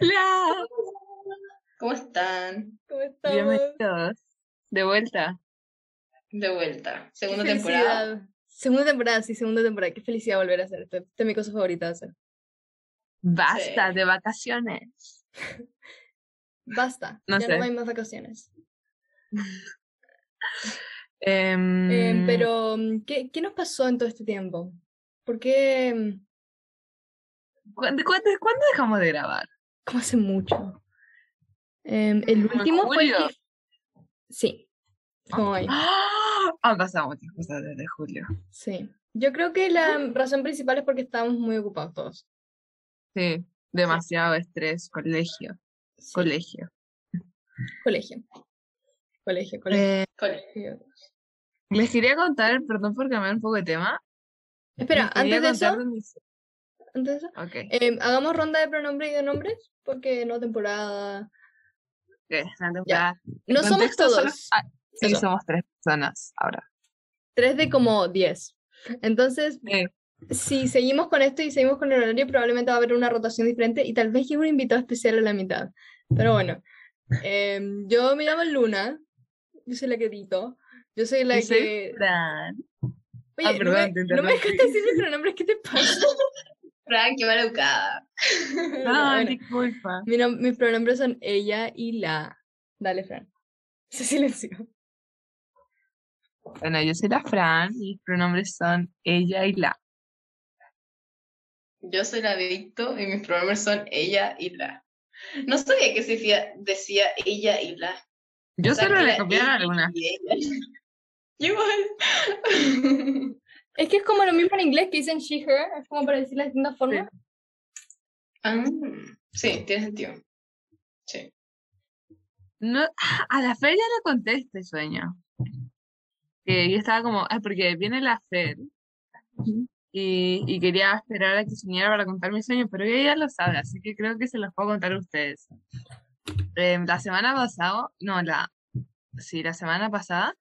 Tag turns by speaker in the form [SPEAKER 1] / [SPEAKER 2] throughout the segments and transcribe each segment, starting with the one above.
[SPEAKER 1] Hola.
[SPEAKER 2] ¿Cómo están?
[SPEAKER 3] ¿Cómo estamos?
[SPEAKER 1] Bienvenidos. De vuelta.
[SPEAKER 2] De vuelta. Segunda temporada.
[SPEAKER 3] Segunda temporada, sí, segunda temporada. Qué felicidad volver a hacer esto. Esta es mi cosa favorita de hacer.
[SPEAKER 1] Basta
[SPEAKER 2] Sí.
[SPEAKER 1] de vacaciones.
[SPEAKER 3] Basta.
[SPEAKER 1] No
[SPEAKER 3] ya
[SPEAKER 1] sé.
[SPEAKER 3] no hay más vacaciones.
[SPEAKER 1] Em,
[SPEAKER 3] Eh, pero, mm, ¿qué, ¿qué nos pasó en todo este tiempo? ¿Por qué?
[SPEAKER 1] ¿Cuándo, dejamos de grabar?
[SPEAKER 3] Como hace mucho. Em, el
[SPEAKER 1] ¿Como en
[SPEAKER 3] último fue el que- Sí. Como ahí.
[SPEAKER 1] ¡Ah! Han pasado muchas cosas desde julio.
[SPEAKER 3] Sí. Yo creo que la razón principal es porque estábamos muy ocupados todos.
[SPEAKER 1] Sí, demasiado estrés, colegio,
[SPEAKER 3] Sí,
[SPEAKER 1] colegio.
[SPEAKER 3] Colegio. Colegio, colegio.
[SPEAKER 1] Eh,
[SPEAKER 2] Colegio.
[SPEAKER 1] les quería contar, perdón por cambiar un poco de tema.
[SPEAKER 3] Espera, antes de eso,
[SPEAKER 1] mis-
[SPEAKER 3] antes de eso,
[SPEAKER 1] Ok,
[SPEAKER 3] em, hagamos ronda de pronombres y de nombres, porque no temporada.
[SPEAKER 1] ok, la temporada.
[SPEAKER 3] No somos
[SPEAKER 1] contexto solo-
[SPEAKER 3] todos.
[SPEAKER 1] ah, sí,
[SPEAKER 3] Eso.
[SPEAKER 1] somos tres personas ahora.
[SPEAKER 3] Tres de como diez. Entonces,
[SPEAKER 1] Eh,
[SPEAKER 3] si seguimos con esto y seguimos con el horario, probablemente va a haber una rotación diferente y tal vez llegue un invitado especial a la mitad. Pero bueno, em, yo me llamo Luna, yo soy la que edito, yo soy la
[SPEAKER 1] yo soy
[SPEAKER 3] que...
[SPEAKER 1] Fran.
[SPEAKER 3] Oye,
[SPEAKER 1] Ah,
[SPEAKER 3] no
[SPEAKER 1] perdón,
[SPEAKER 3] me,
[SPEAKER 1] te
[SPEAKER 3] no me dejaste decir mis pronombres, ¿qué te pasa?
[SPEAKER 2] Fran, qué maleducada.
[SPEAKER 1] No,
[SPEAKER 3] Bueno,
[SPEAKER 1] disculpa.
[SPEAKER 3] mi mis pronombres son ella y la. Dale, Fran. Se silenció.
[SPEAKER 1] Bueno, yo soy la Fran, mis pronombres son ella y la.
[SPEAKER 2] Yo soy la Victo y mis pronombres son ella y la. No sabía que se fía- decía ella y la.
[SPEAKER 1] Yo
[SPEAKER 2] Pensaba
[SPEAKER 1] solo
[SPEAKER 2] que
[SPEAKER 1] le
[SPEAKER 2] y ella. Igual.
[SPEAKER 3] Es que es como lo mismo en inglés que dicen she, her, es como para decir de distintas formas.
[SPEAKER 2] Ah, sí, tiene sentido. Sí.
[SPEAKER 1] No, a la Fer ya le conté este sueño. Que yo estaba como, ah, porque viene la Fer y, y quería esperar a que soñara para contar mi sueño, pero ella ya lo sabe, así que creo que se los puedo contar a ustedes. Em, la semana pasada, no, la, sí, la semana pasada,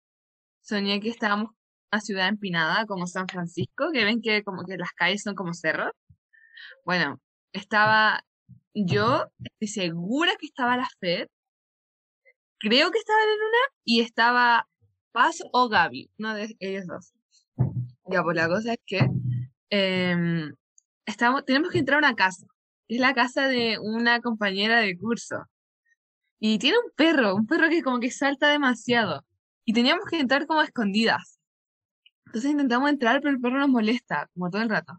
[SPEAKER 1] soñé que estábamos una ciudad empinada como San Francisco, que ven que como que las calles son como cerros. Bueno, estaba yo, estoy segura que estaba la Fer, creo que estaba en una y estaba Paz o Gaby, una de ellos dos. Ya, pues la cosa es que em, estamos, tenemos que entrar a una casa. Es la casa de una compañera de curso. Y tiene un perro, un perro que como que salta demasiado. Y teníamos que entrar como escondidas. Entonces intentamos entrar, pero el perro nos molesta, como todo el rato.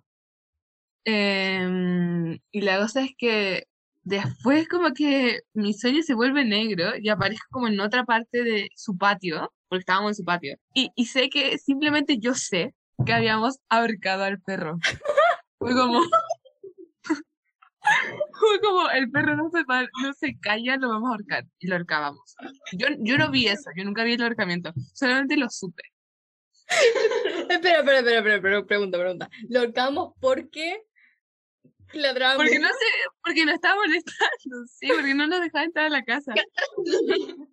[SPEAKER 1] Em, y la cosa es que después como que mi sueño se vuelve negro y aparezco como en otra parte de su patio, porque estábamos en su patio. Y, y sé que simplemente yo sé que habíamos ahorcado al perro. Fue como... Fue como, el perro no se, no se calla, lo vamos a ahorcar. Y lo ahorcábamos. Yo, yo no vi eso, yo nunca vi el ahorcamiento. Solamente lo supe.
[SPEAKER 3] Espera, espera, espera, espera, espera, pregunta, pregunta. Lo ahorcamos porque ladrábamos.
[SPEAKER 1] Porque no sé, porque nos estaba molestando, sí, porque no nos dejaba entrar a la casa.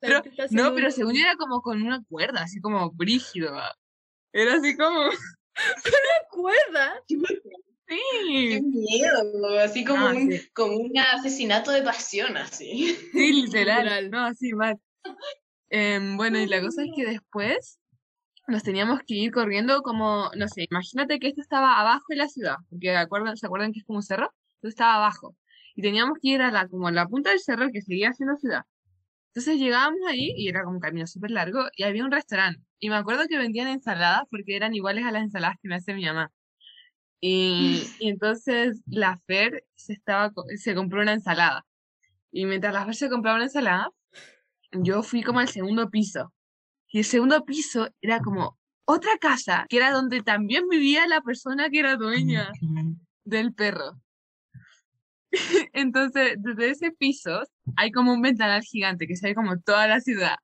[SPEAKER 1] Pero-
[SPEAKER 3] gente está haciendo
[SPEAKER 1] No, pero
[SPEAKER 3] un-
[SPEAKER 1] según yo era como con una cuerda, así como brígido. ¿va? Era así como,
[SPEAKER 3] cuerda.
[SPEAKER 2] Qué
[SPEAKER 1] sí,
[SPEAKER 2] miedo, así como,
[SPEAKER 1] Ah,
[SPEAKER 2] un,
[SPEAKER 1] sí.
[SPEAKER 2] como un asesinato de pasión, así.
[SPEAKER 1] sí, literal.
[SPEAKER 3] Literal.
[SPEAKER 1] No, así mal. Em, bueno, y la cosa es que después nos teníamos que ir corriendo como, no sé, imagínate que esto estaba abajo de la ciudad, porque acuerdan, ¿se acuerdan que es como un cerro? Entonces estaba abajo. Y teníamos que ir a la, como a la punta del cerro que seguía siendo ciudad. Entonces llegábamos ahí y era como un camino súper largo y había un restaurante. Y me acuerdo que vendían ensaladas porque eran iguales a las ensaladas que me hace mi mamá. Y, y entonces la Fer se, estaba, se compró una ensalada. Y mientras la Fer se compraba una ensalada, yo fui como al segundo piso. Y el segundo piso era como otra casa, que era donde también vivía la persona que era dueña del perro. Entonces, desde ese piso hay como un ventanal gigante que se ve como toda la ciudad.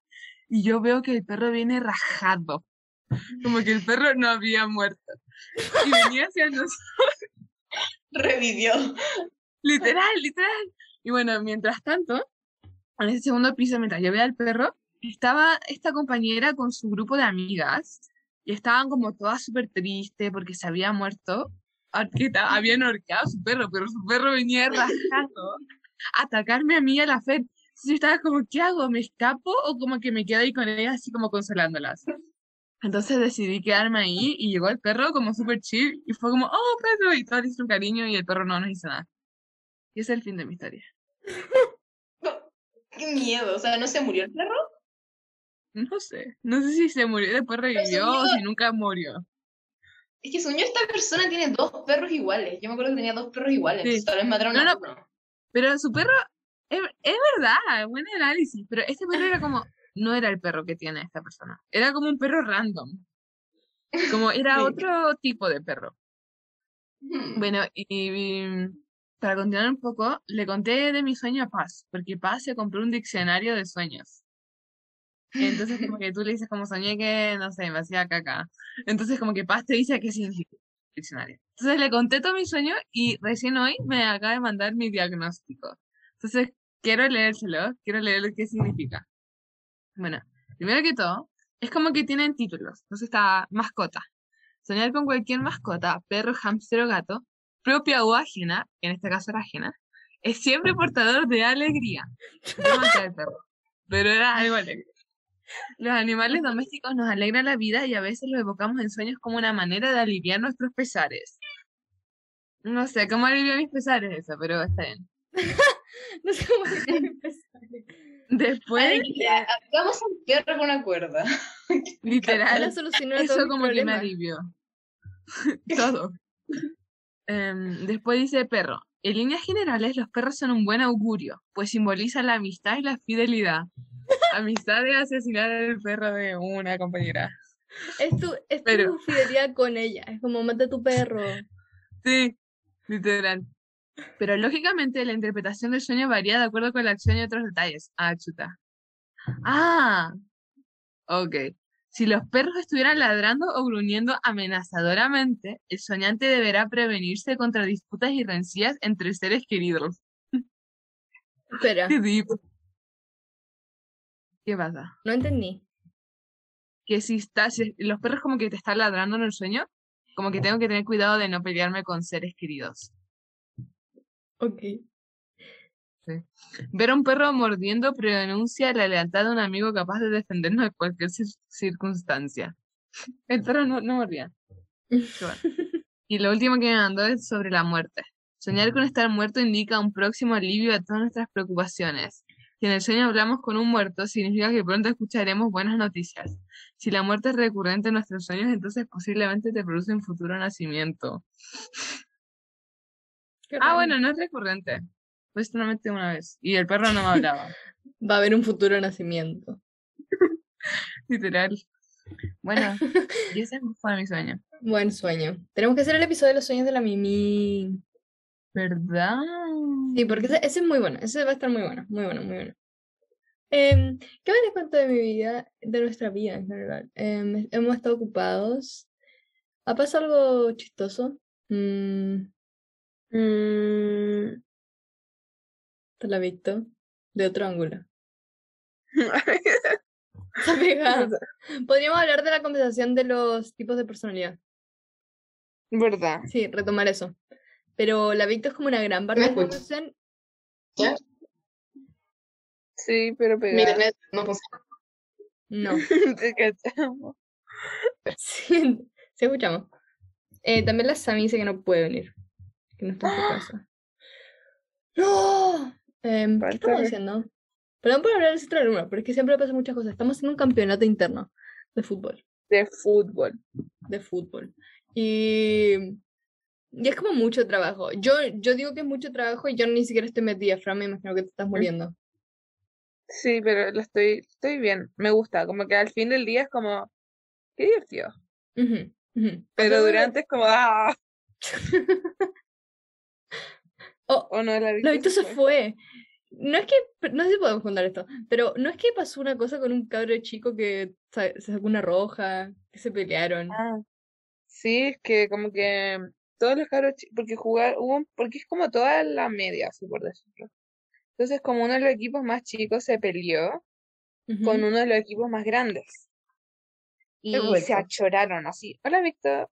[SPEAKER 1] Y yo veo que el perro viene rajado. Como que el perro no había muerto. Y venía hacia nosotros.
[SPEAKER 2] Revivió.
[SPEAKER 1] Literal, literal. Y bueno, mientras tanto, en ese segundo piso, mientras yo veía al perro, estaba esta compañera con su grupo de amigas y estaban como todas súper tristes porque se había muerto, porque habían ahorcado a su perro, pero su perro venía a atacarme a mí a la Fer. Entonces yo estaba como, ¿qué hago? ¿Me escapo o como que me quedo ahí con ellas así como consolándolas? Entonces decidí quedarme ahí y llegó el perro como súper chill y fue como, oh, perro, y todos le hicieron cariño y el perro no nos hizo nada. Y es el fin de mi historia.
[SPEAKER 2] Qué miedo, o sea, ¿no se murió el perro?
[SPEAKER 1] No sé, no sé si se murió después revivió o si nunca murió.
[SPEAKER 2] Es que soñó esta persona tiene dos perros iguales. Yo me acuerdo que tenía dos perros iguales,
[SPEAKER 1] Sí.
[SPEAKER 2] tal vez mataron
[SPEAKER 1] No,
[SPEAKER 2] a
[SPEAKER 1] no,
[SPEAKER 2] uno.
[SPEAKER 1] Pero su perro, es, es verdad, buen análisis, pero este perro era como, no era el perro que tiene esta persona, era como un perro random, como era
[SPEAKER 2] Sí.
[SPEAKER 1] otro tipo de perro.
[SPEAKER 2] Hmm.
[SPEAKER 1] Bueno, y, y para continuar un poco, le conté de mi sueño a Paz, porque Paz se compró un diccionario de sueños. Entonces, como que tú le dices, como soñé que, no sé, me hacía caca. Entonces, como que Paz te dice qué significa el diccionario. Entonces, le conté todo mi sueño y recién hoy me acaba de mandar mi diagnóstico. Entonces, quiero leérselo, quiero leer qué significa. Bueno, primero que todo, es como que tienen títulos. Entonces está mascota. Soñar con cualquier mascota, perro, hámster o gato, propia o ajena, en este caso era ajena, es siempre portador de alegría. No perro, pero era algo alegre. Los animales domésticos nos alegran la vida y a veces los evocamos en sueños como una manera de aliviar nuestros pesares. No sé cómo aliviar mis pesares eso, pero está bien.
[SPEAKER 3] No sé cómo se puede empezar.
[SPEAKER 1] Después,
[SPEAKER 2] Atamos un perro con una cuerda.
[SPEAKER 1] literal,
[SPEAKER 3] solucionó
[SPEAKER 1] Eso
[SPEAKER 3] mis
[SPEAKER 1] como que me alivió. Todo. Em, después dice perro. En líneas generales, los perros son un buen augurio, pues simbolizan la amistad y la fidelidad. Amistad de asesinar al perro de una compañera.
[SPEAKER 3] Es tu, es tu fidelidad con ella. Es como mata a tu perro.
[SPEAKER 1] Sí, literal. Pero lógicamente la interpretación del sueño varía de acuerdo con la acción y otros detalles. Ah, chuta. Ah, ok. Si los perros estuvieran ladrando o gruñendo amenazadoramente, el soñante deberá prevenirse contra disputas y rencillas entre seres queridos.
[SPEAKER 3] Espera,
[SPEAKER 1] Qué deep. ¿Qué pasa?
[SPEAKER 3] no entendí.
[SPEAKER 1] Que si está, si los perros como que te están ladrando en el sueño, como que tengo que tener cuidado de no pelearme con seres queridos.
[SPEAKER 3] Ok.
[SPEAKER 1] Ver a un perro mordiendo predenuncia la lealtad de un amigo capaz de defendernos de cualquier cir- circunstancia. El perro no, no mordía. Y lo último que me mandó es sobre la muerte. Soñar con estar muerto indica un próximo alivio a todas nuestras preocupaciones. Si en el sueño hablamos con un muerto, significa que pronto escucharemos buenas noticias. Si la muerte es recurrente en nuestros sueños, entonces posiblemente te produce un futuro nacimiento.
[SPEAKER 3] Qué
[SPEAKER 1] Ah,
[SPEAKER 3] raro.
[SPEAKER 1] bueno, no es recurrente. Fue solamente una vez. Y el perro no me hablaba.
[SPEAKER 3] Va a haber un futuro nacimiento.
[SPEAKER 1] Literal. Bueno, y ese fue mi sueño.
[SPEAKER 3] Buen sueño. Tenemos que hacer el episodio de los sueños de la Mimi.
[SPEAKER 1] ¿Verdad?
[SPEAKER 3] Sí, porque ese, ese es muy bueno. Ese va a estar muy bueno. Muy bueno, muy bueno. Em, ¿qué me les cuento de mi vida? De nuestra vida en general. Em, hemos estado ocupados. ¿Ha pasado algo chistoso? Mm,
[SPEAKER 1] Mm,
[SPEAKER 3] te la visto. De otro ángulo. Podríamos hablar de la conversación de los tipos de personalidad.
[SPEAKER 1] ¿Verdad?
[SPEAKER 3] Sí, retomar eso. Pero la Victo es como una gran parte
[SPEAKER 2] ¿Me
[SPEAKER 3] de la
[SPEAKER 2] escuchas?
[SPEAKER 3] conversación.
[SPEAKER 2] ¿Ya?
[SPEAKER 1] Sí, pero pegada.
[SPEAKER 2] no funciona.
[SPEAKER 3] No.
[SPEAKER 1] Te cachamos.
[SPEAKER 3] Sí, sí escuchamos. Eh, también la Sami dice que no puede venir. Que no está en su casa. ¡No! Em, ¿Qué estamos
[SPEAKER 1] ver.
[SPEAKER 3] haciendo? Perdón por hablar de esta alumna, pero es que siempre pasan muchas cosas. Estamos haciendo un campeonato interno de fútbol.
[SPEAKER 1] De fútbol.
[SPEAKER 3] De fútbol. Y, y es como mucho trabajo. Yo, yo digo que es mucho trabajo y yo ni siquiera estoy metida, Fran, me imagino que te estás muriendo.
[SPEAKER 1] Sí, pero lo estoy, estoy bien. Me gusta. Como que al fin del día es como, qué divertido.
[SPEAKER 3] Ujú.
[SPEAKER 1] Pero durante es como, ah,
[SPEAKER 3] Oh,
[SPEAKER 1] o no, la
[SPEAKER 3] La
[SPEAKER 1] Victoria
[SPEAKER 3] Victo se fue. No es que, no sé si podemos contar esto, pero no es que pasó una cosa con un cabro chico que se sacó una roja, que se pelearon.
[SPEAKER 1] Ah, sí, es que como que todos los cabros, chi- porque jugar, hubo, porque es como toda la media, así por decirlo. Entonces, como uno de los equipos más chicos se peleó con uno de los equipos más grandes. y se achoraron así. Hola, Víctor.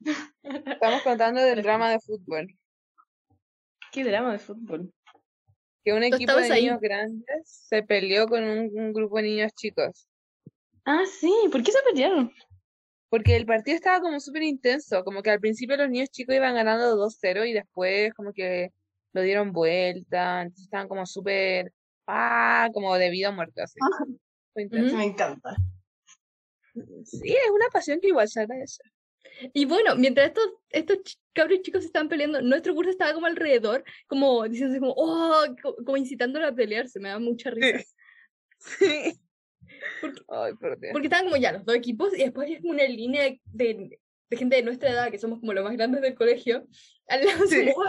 [SPEAKER 1] Estamos contando del drama de fútbol.
[SPEAKER 2] Qué drama de fútbol.
[SPEAKER 1] Que un equipo de
[SPEAKER 3] ahí.
[SPEAKER 1] niños grandes se peleó con un, un grupo de niños chicos.
[SPEAKER 2] Ah, sí, ¿por qué se pelearon?
[SPEAKER 1] Porque el partido estaba como súper intenso, como que al principio los niños chicos iban ganando 2-0 y después como que lo dieron vuelta, entonces estaban como súper, ah, como de vida o muerte así. Fue intenso.
[SPEAKER 2] Me encanta.
[SPEAKER 1] Sí, es una pasión que igual se agradece.
[SPEAKER 3] Y bueno, mientras estos, estos cabros chicos estaban peleando, nuestro curso estaba como alrededor, como diciéndose como, oh, co- como incitándolo a pelearse, me da mucha risa.
[SPEAKER 1] Sí.
[SPEAKER 3] Porque-
[SPEAKER 1] Ay, por Dios.
[SPEAKER 3] Porque estaban como ya los dos equipos y después había como una línea de, de- gente de nuestra edad, que somos como los más grandes del colegio, al lado
[SPEAKER 1] Sí.
[SPEAKER 3] como.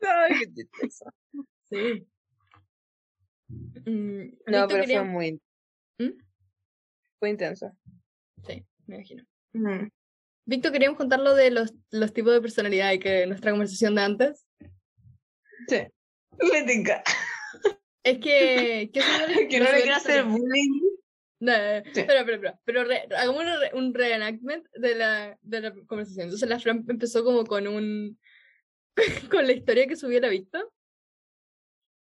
[SPEAKER 1] Ay, qué.
[SPEAKER 3] Sí. Mm,
[SPEAKER 1] No, pero
[SPEAKER 3] quería-
[SPEAKER 1] fue muy,
[SPEAKER 3] ¿Mm?
[SPEAKER 1] fue intenso.
[SPEAKER 3] Sí, me imagino.
[SPEAKER 2] Mm.
[SPEAKER 3] Víctor, queríamos contar lo de los, los tipos de personalidad y que nuestra conversación de antes.
[SPEAKER 2] Sí. Me tinca.
[SPEAKER 3] Es que... que no le-
[SPEAKER 2] Que
[SPEAKER 3] no
[SPEAKER 2] quiero hacer bullying.
[SPEAKER 3] No,
[SPEAKER 2] Sí.
[SPEAKER 3] espera, espera. Pero re- hagamos re- un reenactment de la, de la conversación. Entonces la Fran empezó como con un... con la historia que subió la Víctor.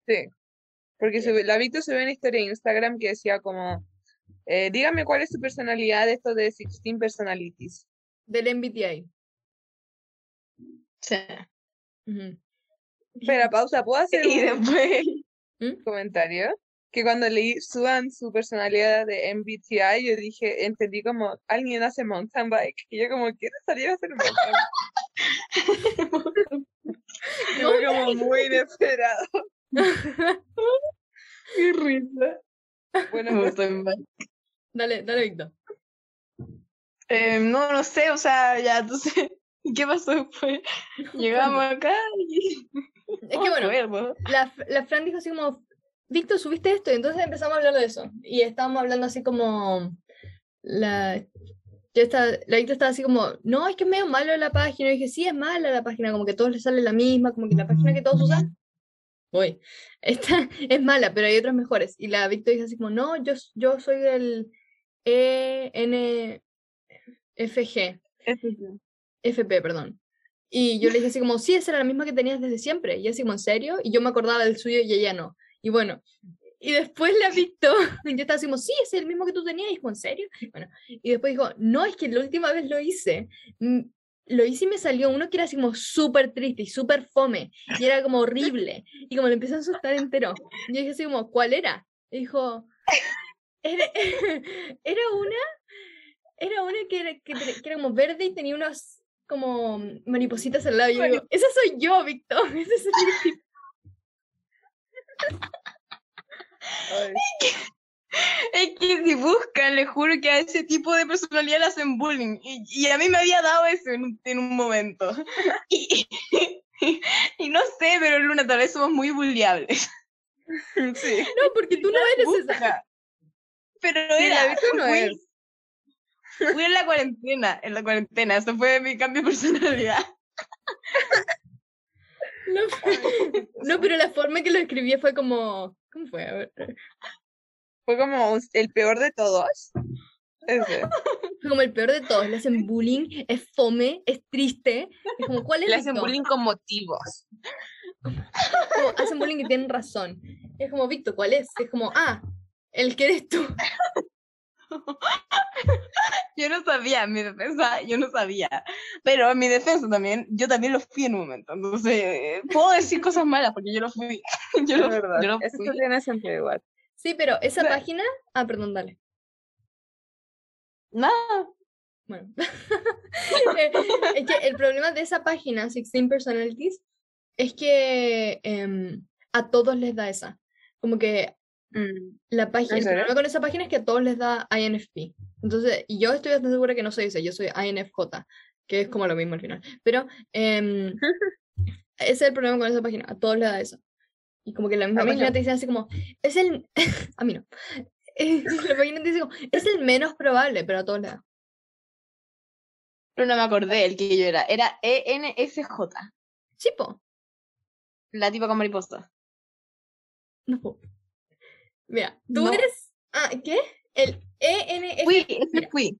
[SPEAKER 1] Sí. Porque sube- la Víctor subió una historia en Instagram que decía como, eh, dígame cuál es su personalidad de esto de 16 personalities.
[SPEAKER 3] Del MBTI.
[SPEAKER 2] Sí.
[SPEAKER 3] Ujú.
[SPEAKER 1] Espera, pausa, ¿puedo hacer
[SPEAKER 2] Y
[SPEAKER 1] un
[SPEAKER 2] después.
[SPEAKER 1] comentario? Que cuando leí suban su personalidad de MBTI, yo dije, entendí como, alguien hace mountain bike. Y yo como, quiero salir a hacer mountain bike. Y fue como muy inesperado.
[SPEAKER 2] Qué risa.
[SPEAKER 1] Bueno, pues.
[SPEAKER 3] Dale, dale, Víctor.
[SPEAKER 2] Eh, no, no sé, o sea, ya, entonces, ¿qué pasó después? Llegamos acá y...
[SPEAKER 3] Es que bueno, la, la Fran dijo así como, Víctor, subiste esto, y entonces empezamos a hablar de eso. Y estábamos hablando así como, la, yo estaba, la Víctor estaba así como, no, es que es medio malo la página. Y dije, sí, es mala la página, como que todos les sale la misma, como que la página que todos usan, uy, esta es mala, pero hay otras mejores. Y la Víctor dijo así como, no, yo, yo soy del ENFG. FP, perdón. Y yo le dije así como, sí, esa era la misma que tenías desde siempre. Y así como, ¿en serio? Y yo me acordaba del suyo y ella no. Y bueno, y después la Víctor, yo estaba así como, sí, ese es el mismo que tú tenías. Y dijo, ¿en serio? Bueno, y después dijo, no, es que la última vez lo hice. mm, Lo hice y me salió uno que era así como súper triste y súper fome. Y era como horrible. Y como le empezó a asustar entero. Y yo dije así como, ¿cuál era? Y dijo, era, era una era una que era, que, que era como verde y tenía unos como maripositas al lado. Y yo digo, esa soy yo, Víctor. Ese tipo.
[SPEAKER 1] ay,
[SPEAKER 2] Es que si buscan, les juro que a ese tipo de personalidad le hacen bullying. Y, y a mí me había dado eso en, un- en un momento. Y, y no sé, pero Luna, tal vez somos muy bulliables.
[SPEAKER 1] sí.
[SPEAKER 3] No, porque tú no eres esa.
[SPEAKER 2] Pero
[SPEAKER 1] Sí,
[SPEAKER 2] era,
[SPEAKER 1] Víctor no
[SPEAKER 2] fui-
[SPEAKER 1] es.
[SPEAKER 2] Fui en la cuarentena, en la cuarentena. Eso fue mi cambio de personalidad.
[SPEAKER 3] No, no, pero la forma que lo escribí fue como. ¿Cómo fue? A ver.
[SPEAKER 1] Fue como el peor de todos. Ese.
[SPEAKER 3] Fue como el peor de todos. Le hacen bullying, es fome, es triste. Es como, ¿cuál es
[SPEAKER 1] Le hacen bullying con motivos.
[SPEAKER 3] Como, hacen bullying y tienen razón. Es como, Víctor, ¿cuál es? Es como, ah, el que eres tú.
[SPEAKER 2] Yo no sabía, mi defensa, yo no sabía. Pero en mi defensa también, yo también lo fui en un momento. Entonces, eh, puedo decir cosas malas porque yo lo fui. Yo lo,
[SPEAKER 1] verdad.
[SPEAKER 2] yo lo
[SPEAKER 1] Eso
[SPEAKER 2] fui.
[SPEAKER 1] tiene sentido igual.
[SPEAKER 3] Sí, pero esa página. Ah, perdón, dale.
[SPEAKER 2] Nada.
[SPEAKER 3] Bueno. Eh, es que el problema de esa página, 16 Personalities, es que em, a todos les da esa. Como que
[SPEAKER 1] Mm,
[SPEAKER 3] la página, el problema con esa página es que a todos les da INFP. Entonces, y yo estoy bastante segura que no soy ese, yo soy INFJ, que es como lo mismo al final. Pero em, ese es el problema con esa página, a todos les da eso. Y como que la misma
[SPEAKER 1] mí
[SPEAKER 3] página
[SPEAKER 1] no.
[SPEAKER 3] te dice así como, es el... a mí no. Eh, la página te dice como, es el menos probable, pero a todos les da.
[SPEAKER 2] Pero no me acordé el que yo era. Era E ENFJ.
[SPEAKER 3] Sí, po.
[SPEAKER 2] La tipa con mariposa.
[SPEAKER 3] No puedo. Mira, tú
[SPEAKER 2] No.
[SPEAKER 3] eres. Ah, ¿qué? El ENF.
[SPEAKER 2] Fui, ese
[SPEAKER 3] Mira.
[SPEAKER 2] fui.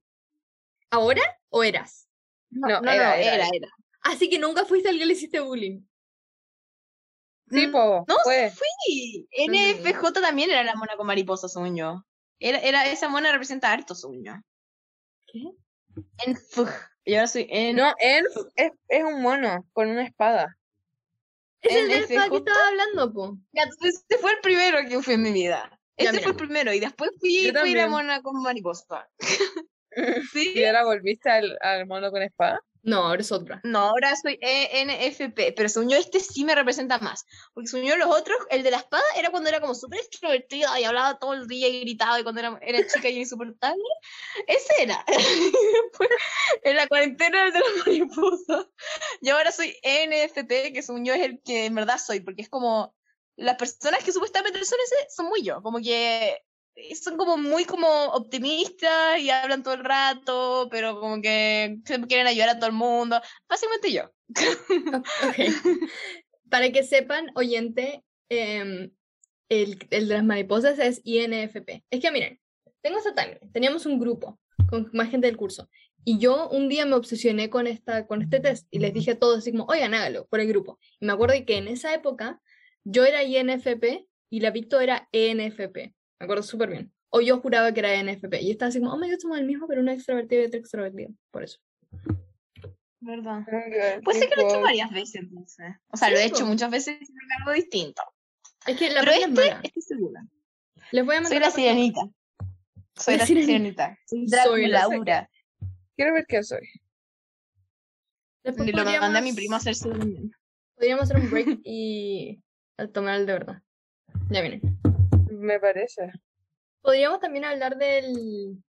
[SPEAKER 3] ¿Ahora o eras?
[SPEAKER 2] No,
[SPEAKER 1] No,
[SPEAKER 2] no,
[SPEAKER 1] era,
[SPEAKER 2] era,
[SPEAKER 1] era,
[SPEAKER 2] era.
[SPEAKER 1] era.
[SPEAKER 3] Así que nunca fuiste al que le hiciste bullying.
[SPEAKER 1] Sí,
[SPEAKER 2] Mm,
[SPEAKER 1] po,
[SPEAKER 2] no,
[SPEAKER 1] fue.
[SPEAKER 2] Sí, NFJ también era la mona con mariposa, según yo. Era, era, esa mona representa a harto, según yo.
[SPEAKER 3] ¿Qué?
[SPEAKER 2] NFJ. Y ahora soy N.
[SPEAKER 1] No, Enf es, es un mono con una espada.
[SPEAKER 3] Es el del que estaba hablando, po.
[SPEAKER 2] Ya, entonces, Este fue el primero que fui en mi vida. Ese fue el primero. Y después fui,
[SPEAKER 1] Yo
[SPEAKER 2] fui la
[SPEAKER 1] también.
[SPEAKER 2] mona con mariposa. ¿Sí?
[SPEAKER 1] ¿Y ahora volviste al, al mono con espada?
[SPEAKER 3] No, ahora es otra.
[SPEAKER 2] No, ahora soy ENFP, pero según yo este sí me representa más. Porque según yo los otros, el de la espada era cuando era como súper extrovertida y hablaba todo el día y gritaba y cuando era, era chica y insoportable. Ese era. Después, en la cuarentena el de la mariposa. Y ahora soy E ENFP, que según yo es el que en verdad soy, porque es como las personas que supuestamente son ese son muy yo, como que son como muy como optimistas y hablan todo el rato, pero como que siempre quieren ayudar a todo el mundo. Básicamente yo.
[SPEAKER 3] Ok. Para que sepan, oyente, em, el, el de las mariposas es INFP. Es que miren, tengo esta timeline. Teníamos un grupo con más gente del curso. Y yo un día me obsesioné con, esta, con este test y les dije a todos así como, oigan, hágalo por el grupo. Y me acuerdo que en esa época yo era INFP y la Victo era ENFP. Me acuerdo súper bien. O yo juraba que era ENFP. Y estaba así como, oh my god, somos el mismo, pero uno extrovertido y otro extrovertido. Por eso.
[SPEAKER 2] ¿Verdad?
[SPEAKER 1] Okay,
[SPEAKER 2] Pues sí que lo he hecho varias veces entonces. O sea, lo he hecho
[SPEAKER 3] po.
[SPEAKER 2] muchas veces y me algo distinto.
[SPEAKER 3] Es que la
[SPEAKER 2] Pero
[SPEAKER 3] prueba es
[SPEAKER 2] este,
[SPEAKER 3] mala.
[SPEAKER 2] estoy segura.
[SPEAKER 3] Les voy a mandar
[SPEAKER 2] Soy la sirenita. Soy
[SPEAKER 3] La
[SPEAKER 2] la
[SPEAKER 3] sirenita.
[SPEAKER 2] sirenita. Soy
[SPEAKER 3] Soy la
[SPEAKER 2] Laura.
[SPEAKER 1] Quiero ver qué soy.
[SPEAKER 3] Después
[SPEAKER 2] Y lo mandé a mi primo a hacerse un...
[SPEAKER 3] Podríamos hacer un break y a tomar el de verdad. Ya viene.
[SPEAKER 1] Me parece.
[SPEAKER 3] Podríamos también hablar del...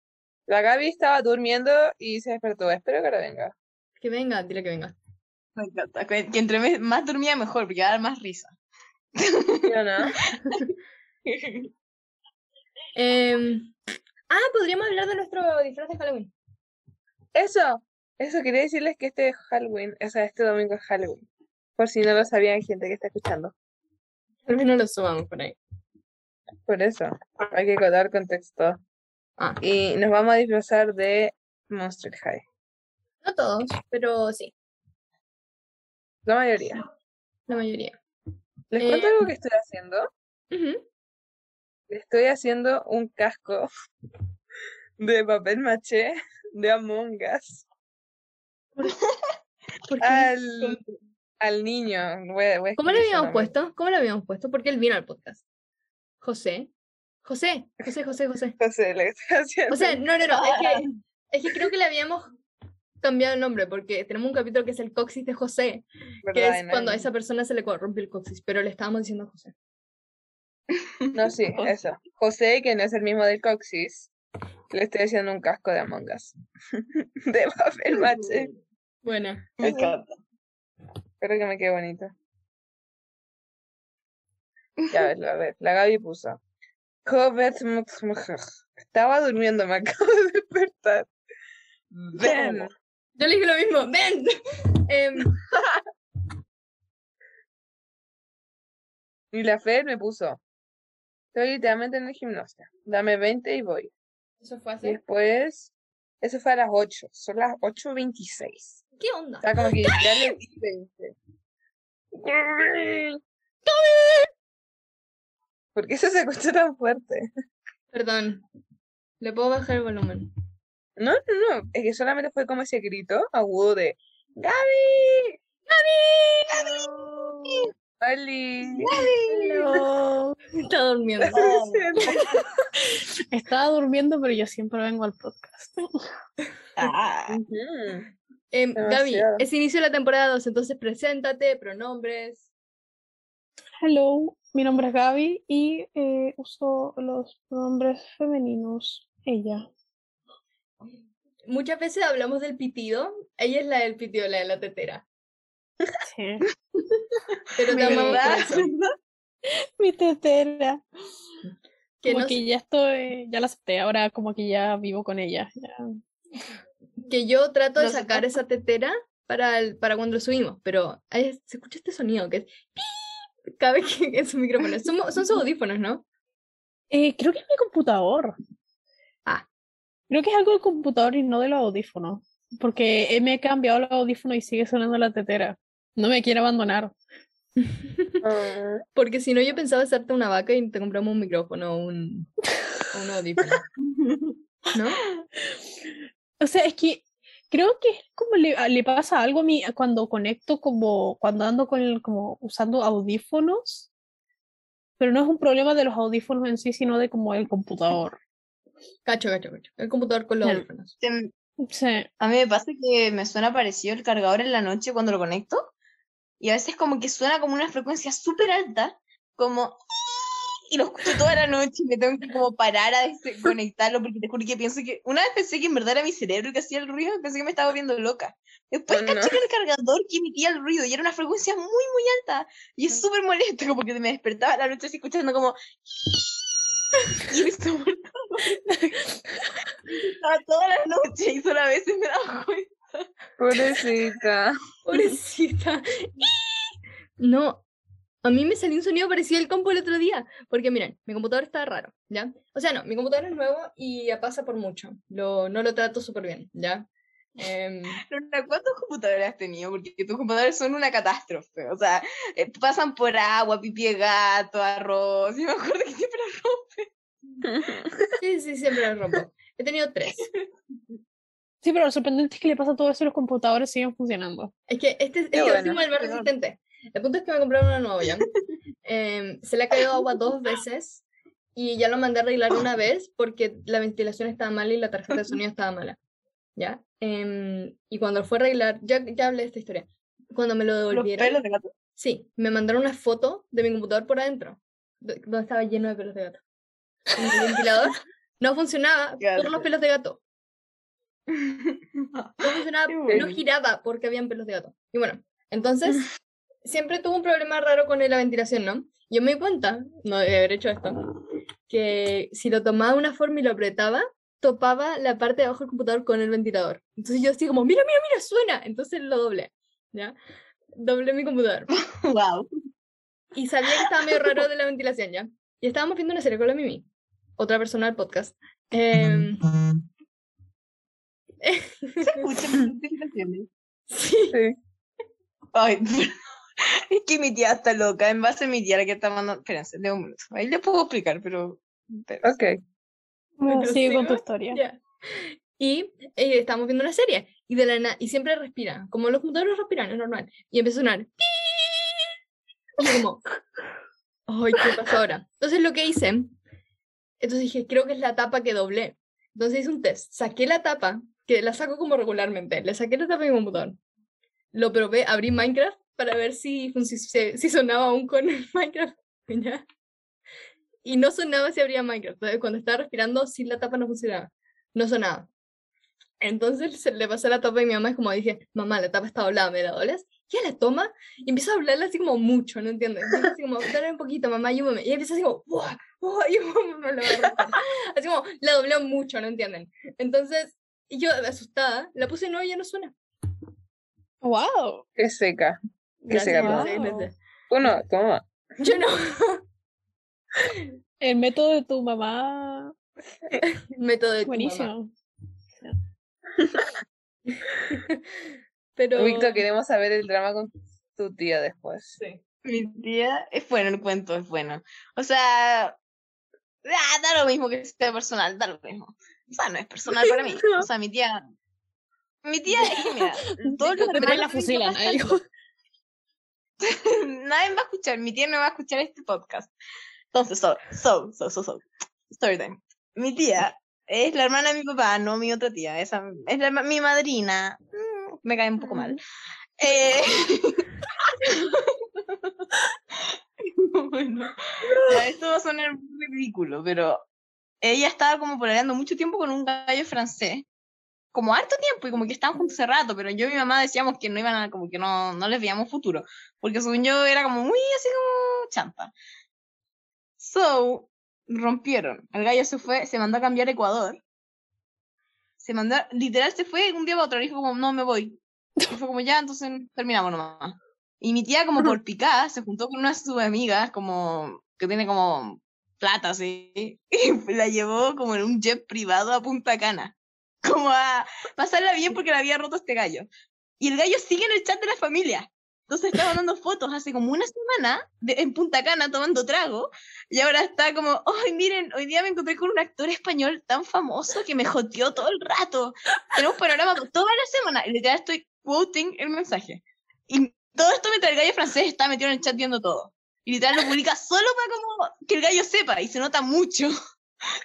[SPEAKER 1] La Gaby estaba durmiendo y se despertó. Espero que ahora venga.
[SPEAKER 3] Que venga, dile que venga.
[SPEAKER 2] Me encanta. Que que entre más dormía mejor, porque da más risa.
[SPEAKER 1] ¿Yo no?
[SPEAKER 3] Em, Ah, podríamos hablar de nuestro disfraz de Halloween.
[SPEAKER 1] Eso, eso quería decirles que este es Halloween, o sea, este domingo es Halloween. Por si no lo sabían, gente que está escuchando.
[SPEAKER 3] Tal vez no lo subamos por ahí.
[SPEAKER 1] Por eso, hay que dar contexto.
[SPEAKER 3] Ah,
[SPEAKER 1] Y nos vamos a disfrazar de Monster High.
[SPEAKER 3] no todos, pero sí,
[SPEAKER 1] La mayoría.
[SPEAKER 3] la mayoría.
[SPEAKER 1] Les cuento
[SPEAKER 3] Eh,
[SPEAKER 1] algo que estoy haciendo. Estoy haciendo un casco de papel maché de Among Us
[SPEAKER 3] ¿Por qué?
[SPEAKER 1] al, al niño. Voy a- voy a
[SPEAKER 3] ¿Cómo le habíamos puesto? ¿Cómo le habíamos puesto? Porque él vino al podcast. José. José, José, José, José.
[SPEAKER 1] José, le
[SPEAKER 3] sea, no, no, no, es que, es que creo que le habíamos cambiado el nombre porque tenemos un capítulo que es el coxis de José, que
[SPEAKER 1] ¿verdad,
[SPEAKER 3] es cuando a esa persona se le rompe el coxis, pero le estábamos diciendo José.
[SPEAKER 1] No, sí, eso. José, que no es el mismo del Coxis, le estoy haciendo un casco de Among Us. de papel maché.
[SPEAKER 3] Bueno,
[SPEAKER 2] Me encanta.
[SPEAKER 1] Espero que me quede bonito. Ya ves, a ver, la Gaby puso. Estaba durmiendo, me acabo de despertar. Ven.
[SPEAKER 3] yo le dije lo mismo, ven. Em,
[SPEAKER 1] Y la Fer me puso. Estoy literalmente en el gimnasio. Dame 20 y voy.
[SPEAKER 3] eso fue así.
[SPEAKER 1] después, eso fue a las 8. Son las 8.26.
[SPEAKER 3] ¿Qué onda?
[SPEAKER 1] O sea, como que ya le di 20. ¿Por qué se escucha tan fuerte?
[SPEAKER 3] Perdón, ¿le puedo bajar el volumen?
[SPEAKER 1] No, no, no. Es que solamente fue como ese grito agudo de ¡Gaby! ¡Gaby! ¡Oli!
[SPEAKER 4] Hello.
[SPEAKER 3] Está durmiendo.
[SPEAKER 4] Estaba durmiendo, pero yo siempre vengo al podcast.
[SPEAKER 2] Ah,
[SPEAKER 1] Ujú.
[SPEAKER 3] Em, Gaby, es inicio de la temporada 2, entonces preséntate, pronombres.
[SPEAKER 4] Hello, mi nombre es Gaby y eh, uso los pronombres femeninos. Ella.
[SPEAKER 3] Muchas veces hablamos del pitido. Ella es la del pitido, la de la tetera.
[SPEAKER 4] Sí.
[SPEAKER 3] Pero te amamos por
[SPEAKER 2] ¿verdad?
[SPEAKER 3] eso.
[SPEAKER 4] Mi tetera.
[SPEAKER 3] Que
[SPEAKER 4] como
[SPEAKER 3] no-
[SPEAKER 4] que ya estoy, ya la acepté, ahora como que ya vivo con ella. ya.
[SPEAKER 3] Que yo trato de sacar esa tetera para, el- para cuando lo subimos, pero ahí se escucha este sonido que es pi cada vez que en su micrófono. Son, son sus audífonos, ¿no?
[SPEAKER 4] Eh, creo que es mi computador. Creo que es algo del computador y no de los audífonos. Porque me he cambiado los audífonos y sigue sonando la tetera. No me quiere abandonar.
[SPEAKER 1] Ah,
[SPEAKER 3] Porque si no, yo pensaba hacerte una vaca y te compramos un micrófono, un, un audífono. ¿No?
[SPEAKER 4] O sea, es que creo que es como le, pasa algo a mí cuando conecto, como cuando ando con el- como usando audífonos. Pero no es un problema de los audífonos en sí, sino de como el computador.
[SPEAKER 3] Cacho, cacho, cacho. El computador con los audífonos.
[SPEAKER 4] Sí.
[SPEAKER 2] A mí me pasa que me suena parecido el cargador en la noche cuando lo conecto. Y a veces como que suena como una frecuencia súper alta, como... Y lo escucho toda la noche y me tengo que como parar a desconectarlo porque te juro que pienso que... Una vez pensé que en verdad era mi cerebro que hacía el ruido, pensé que me estaba volviendo loca. Después
[SPEAKER 1] Oh,
[SPEAKER 2] caché
[SPEAKER 1] no.
[SPEAKER 2] el cargador que emitía el ruido y era una frecuencia muy, muy alta. Y es súper molesto, como que me despertaba la noche así escuchando como... Y. Estaba toda la noche y solo a veces me daba cuenta.
[SPEAKER 1] Pobrecita.
[SPEAKER 3] Pobrecita. No, a mí me salió un sonido parecido al compu el otro día. Porque miren, mi computador está raro, ¿ya? O sea, no, mi computador es nuevo y ya pasa por mucho. Lo, no lo trato súper bien, ¿ya? Em,
[SPEAKER 2] ¿cuántos computadores has tenido? Porque tus computadores son una catástrofe. O sea, eh, pasan por agua, pipí de gato, arroz. Y me acuerdo que siempre arroz.
[SPEAKER 3] sí, sí, siempre lo rompo. He tenido tres.
[SPEAKER 4] Sí, pero lo sorprendente es que le pasa todo eso y los computadores siguen funcionando.
[SPEAKER 3] Es que este es
[SPEAKER 1] Qué
[SPEAKER 3] el
[SPEAKER 1] bueno.
[SPEAKER 3] último el más resistente. El punto es que me compraron uno nuevo ya. Em, se le ha caído agua dos veces y ya lo mandé a arreglar una vez porque la ventilación estaba mala y la tarjeta de sonido estaba mala. ¿Ya? Em, y cuando lo fue a arreglar, ya, ya hablé de esta historia. Cuando me lo
[SPEAKER 2] Los
[SPEAKER 3] devolvieron,
[SPEAKER 2] pelos de gato.
[SPEAKER 3] sí, me mandaron una foto de mi computador por adentro, de- donde estaba lleno de pelos de gato. El ventilador no funcionaba por los pelos de gato. No funcionaba, no giraba porque habían pelos de gato. Y bueno, entonces siempre tuve un problema raro con la ventilación, ¿no? Yo me di cuenta, no de haber hecho esto, que si lo tomaba de una forma y lo apretaba, topaba la parte de abajo del computador con el ventilador. Entonces yo así como, mira, mira, mira, suena. Entonces lo doblé, ¿ya? Doblé mi computador.
[SPEAKER 2] wow.
[SPEAKER 3] Y sabía que estaba medio raro de la ventilación, ¿ya? Y estábamos viendo una serie con la Mimi, otra persona del podcast. Em,
[SPEAKER 2] ¿Se escuchan las notificaciones?
[SPEAKER 3] sí.
[SPEAKER 1] Sí.
[SPEAKER 2] Ay. es que mi tía está loca. En base a mi tía la que está mandando. Espérense, de un minuto. Ahí le puedo explicar, pero. espérense.
[SPEAKER 1] Ok.
[SPEAKER 4] Bueno, sigue con tu historia.
[SPEAKER 3] Ya. Y eh, estábamos viendo una serie y de la na- y siempre respira, como los computadores respiran, es normal. Y empezó a sonar. Y como, ay, ¿qué pasó ahora? Entonces lo que hice, entonces dije, creo que es la tapa que doblé. Entonces hice un test, saqué la tapa, que la saco como regularmente, le saqué la tapa de mi computador. Lo probé, abrí Minecraft para ver si, si, si sonaba aún con el Minecraft. ¿ya? Y no sonaba si abría Minecraft. Entonces, cuando estaba respirando, sin la tapa no funcionaba. No sonaba. Entonces se le pasé la tapa y mi mamá es como dije, mamá, la tapa está doblada, ¿me la doblas? Y ella la toma y empieza a hablarla así como mucho, ¿no entiendes? Y así como, dale un poquito, mamá, ayúdame. Y ella empieza así como, ¡buah! ¡buah! Y. Así como, la dobló mucho, ¿no entienden? Entonces, y yo asustada, la puse y no, ya no suena.
[SPEAKER 4] ¡Wow!
[SPEAKER 1] Qué seca. Qué
[SPEAKER 3] Gracias, gracias,
[SPEAKER 4] Wow.
[SPEAKER 1] Uno, toma.
[SPEAKER 3] Yo no.
[SPEAKER 4] El método de tu mamá.
[SPEAKER 3] Método de tu mamá.
[SPEAKER 4] Buenísimo.
[SPEAKER 3] Pero...
[SPEAKER 1] Víctor, queremos saber el drama con tu tía después.
[SPEAKER 3] Sí.
[SPEAKER 2] Mi tía. Es bueno el cuento, es bueno. O sea. ah, da lo mismo que sea personal, da lo mismo. O sea, no es personal para mí. O sea, mi tía. Mi tía es que, mira, todos los
[SPEAKER 4] la fusilan.
[SPEAKER 2] Nadie va a escuchar, mi tía no va a escuchar este podcast. Entonces, so, so, so, so, so. Story time. Mi tía es la hermana de mi papá, no mi otra tía. Esa es la, mi madrina. Mm, Me cae un poco mal. Eh... bueno, esto va a sonar ridículo, pero ella estaba como pololeando mucho tiempo con un gallo francés como harto tiempo y como que estaban juntos hace rato, pero yo y mi mamá decíamos que no iban a, como que no, no les veíamos futuro, porque según yo era como muy así como champa. So, rompieron. El gallo se fue, se mandó a cambiar a Ecuador. Se mandó, literal se fue un día para otro, dijo como, no me voy. Y fue como, ya, entonces terminamos nomás. Y mi tía como por picar se juntó con una de sus amigas, como, que tiene como plata, así, y la llevó como en un jet privado a Punta Cana como a pasarla bien porque le había roto este gallo. Y el gallo sigue en el chat de la familia. Entonces está mandando fotos hace como una semana de- en Punta Cana tomando trago y ahora está como, ay, miren, hoy día me encontré con un actor español tan famoso que me joteó todo el rato. Tenemos panorama toda la semana y literal estoy quoting el mensaje. Y todo esto mientras el gallo francés está metido en el chat viendo todo. Y literal lo publica solo para como que el gallo sepa y se nota mucho.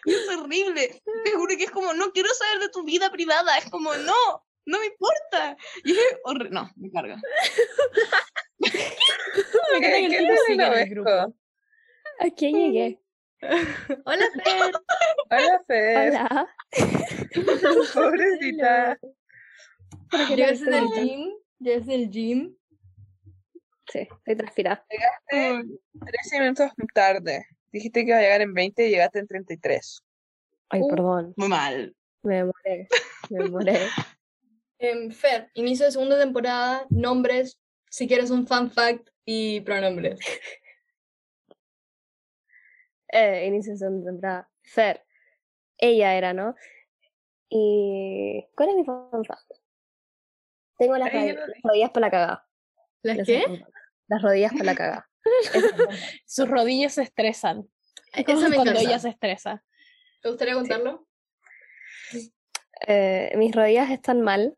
[SPEAKER 2] Y es horrible. Te juro que es como, no quiero saber de tu vida privada. Es como, no, no me importa. Y es horrible. No, me carga.
[SPEAKER 4] Me encanta que el grupo.
[SPEAKER 5] Aquí llegué.
[SPEAKER 3] Hola, Fer.
[SPEAKER 1] Hola, Fer.
[SPEAKER 5] Hola.
[SPEAKER 1] Pobrecita.
[SPEAKER 5] ¿Por qué no
[SPEAKER 3] ¿Llegas en el gym? ¿Llegas en el gym?
[SPEAKER 5] Sí, estoy transpirada.
[SPEAKER 1] Llegaste 13 minutos tarde. Dijiste que iba a llegar en 20 y llegaste en 33.
[SPEAKER 5] Ay,
[SPEAKER 3] Uh.
[SPEAKER 5] perdón.
[SPEAKER 2] Muy mal.
[SPEAKER 5] Me demoré. Me demoré.
[SPEAKER 3] Em, Fer, inicio de segunda temporada, nombres, si quieres un fun fact y pronombres.
[SPEAKER 5] Eh, inicio de segunda temporada. Fer. Ella era, ¿no? Y. ¿Cuál es mi fun fact? Tengo las,
[SPEAKER 1] Ay, yo
[SPEAKER 5] rodi-
[SPEAKER 1] no
[SPEAKER 5] las rodillas para la cagada.
[SPEAKER 3] ¿Las qué?
[SPEAKER 5] Las rodillas para la cagada.
[SPEAKER 4] Sus rodillas se estresan.
[SPEAKER 3] Eso me
[SPEAKER 4] cuando ella se estresa.
[SPEAKER 3] ¿Te gustaría contarlo?
[SPEAKER 5] Eh, mis rodillas están mal,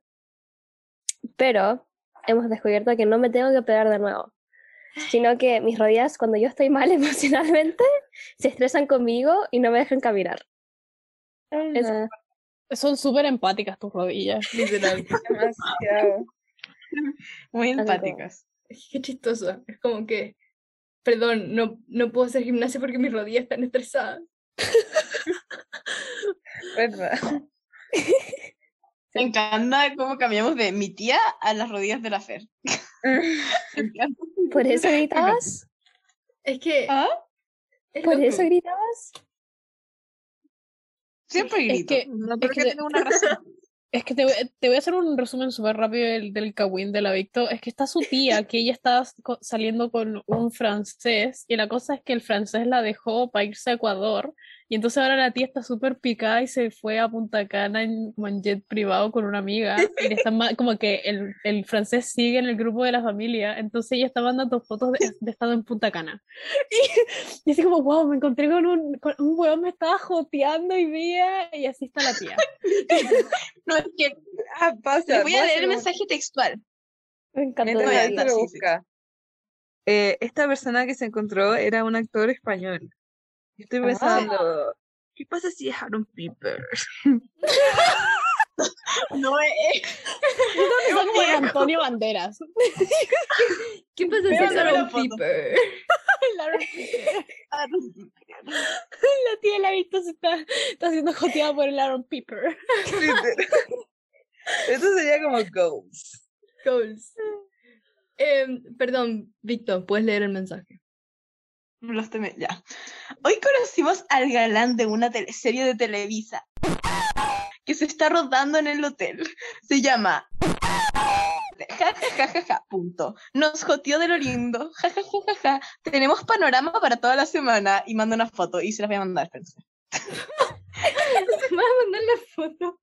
[SPEAKER 5] pero hemos descubierto que no me tengo que operar de nuevo, sino que mis rodillas, cuando yo estoy mal emocionalmente, se estresan conmigo y no me dejan caminar.
[SPEAKER 4] Son súper empáticas tus rodillas.
[SPEAKER 3] Literal.
[SPEAKER 1] Demasiado.
[SPEAKER 2] Muy empáticas.
[SPEAKER 3] Qué chistoso. Es como que, perdón, no, no puedo hacer gimnasia porque mis rodillas están estresadas.
[SPEAKER 1] ¿Verdad?
[SPEAKER 2] Me encanta cómo cambiamos de mi tía a las rodillas de la Fer.
[SPEAKER 5] ¿Por eso gritabas?
[SPEAKER 3] Es que...
[SPEAKER 2] ¿Ah?
[SPEAKER 3] es
[SPEAKER 5] ¿Por
[SPEAKER 3] loco.
[SPEAKER 5] eso gritabas?
[SPEAKER 2] Siempre
[SPEAKER 4] Es
[SPEAKER 2] grito.
[SPEAKER 4] que-
[SPEAKER 2] no
[SPEAKER 4] es
[SPEAKER 2] creo
[SPEAKER 4] que
[SPEAKER 2] que tenga una razón.
[SPEAKER 4] Es que te, voy- te voy a hacer un resumen súper rápido del, del Kawin de la Victo. Es que está su tía, que ella co- saliendo con un francés, y la cosa es que el francés la dejó para irse a Ecuador, y entonces ahora la tía está súper picada y se fue a Punta Cana en, como en jet privado con una amiga, y le están ma- como que el, el francés sigue en el grupo de la familia, entonces ella está mandando fotos de, de estado en Punta Cana. Y, y así como, wow, me encontré con un, con un weón, me estaba joteando y día, y así está la tía.
[SPEAKER 2] No, es que
[SPEAKER 1] Ah, pasa.
[SPEAKER 2] les voy a leer el mensaje textual.
[SPEAKER 5] Me encantó.
[SPEAKER 1] Mientras
[SPEAKER 5] la
[SPEAKER 2] sí, sí.
[SPEAKER 1] Eh, esta persona que se encontró era un actor español. Estoy pensando, ¿qué pasa si es Aaron Piper?
[SPEAKER 2] No es.
[SPEAKER 4] Son como Antonio Banderas.
[SPEAKER 3] ¿Qué pasa si es
[SPEAKER 2] buscar
[SPEAKER 3] Aaron
[SPEAKER 2] la foto.
[SPEAKER 3] Piper?
[SPEAKER 4] La tía de la se está, está siendo joteada por el Aaron Piper.
[SPEAKER 1] Eso sería como goals.
[SPEAKER 3] Goals. Em, perdón, Víctor, puedes leer el mensaje.
[SPEAKER 2] Los teme- ya. Hoy conocimos al galán de una teleserie de Televisa que se está rodando en el hotel. Se llama ja, ja, ja, ja, ja, punto. Nos joteó de lo lindo. Ja, ja, ja, ja, ja. Tenemos panorama para toda la semana y manda una foto y se las voy a mandar, espérense.
[SPEAKER 3] Me vas a mandar la foto.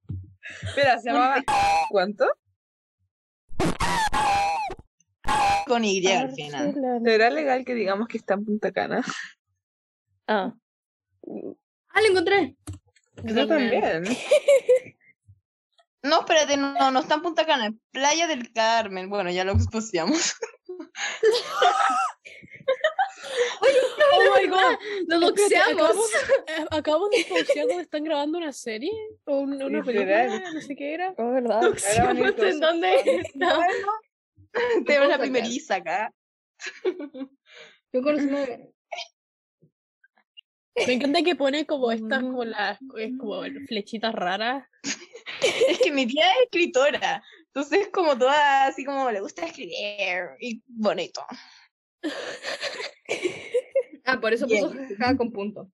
[SPEAKER 1] Espera, se llamaba ¿Cuánto?
[SPEAKER 2] Con Y al final.
[SPEAKER 1] ¿Será legal que digamos que está en Punta Cana?
[SPEAKER 5] Ah,
[SPEAKER 3] Ah, lo encontré.
[SPEAKER 1] Yo también.
[SPEAKER 2] No, espérate, no, no está en Punta Cana, en Playa del Carmen. Bueno, ya lo expusiamos.
[SPEAKER 4] Oh my god.
[SPEAKER 3] Lo doxeamos.
[SPEAKER 4] Acabamos, de escuchar donde están grabando una serie o un- una
[SPEAKER 1] Literal.
[SPEAKER 4] película, no sé qué era.
[SPEAKER 5] oh, ¿verdad?
[SPEAKER 3] En dónde está.
[SPEAKER 2] Tenemos la primeriza acá.
[SPEAKER 3] Yo conocí una...
[SPEAKER 4] Me encanta que pone como estas, como las como flechitas raras.
[SPEAKER 2] Es que mi tía es escritora. Entonces es como toda así como le gusta escribir y bonito.
[SPEAKER 3] Ah, por eso puso jajaja con punto.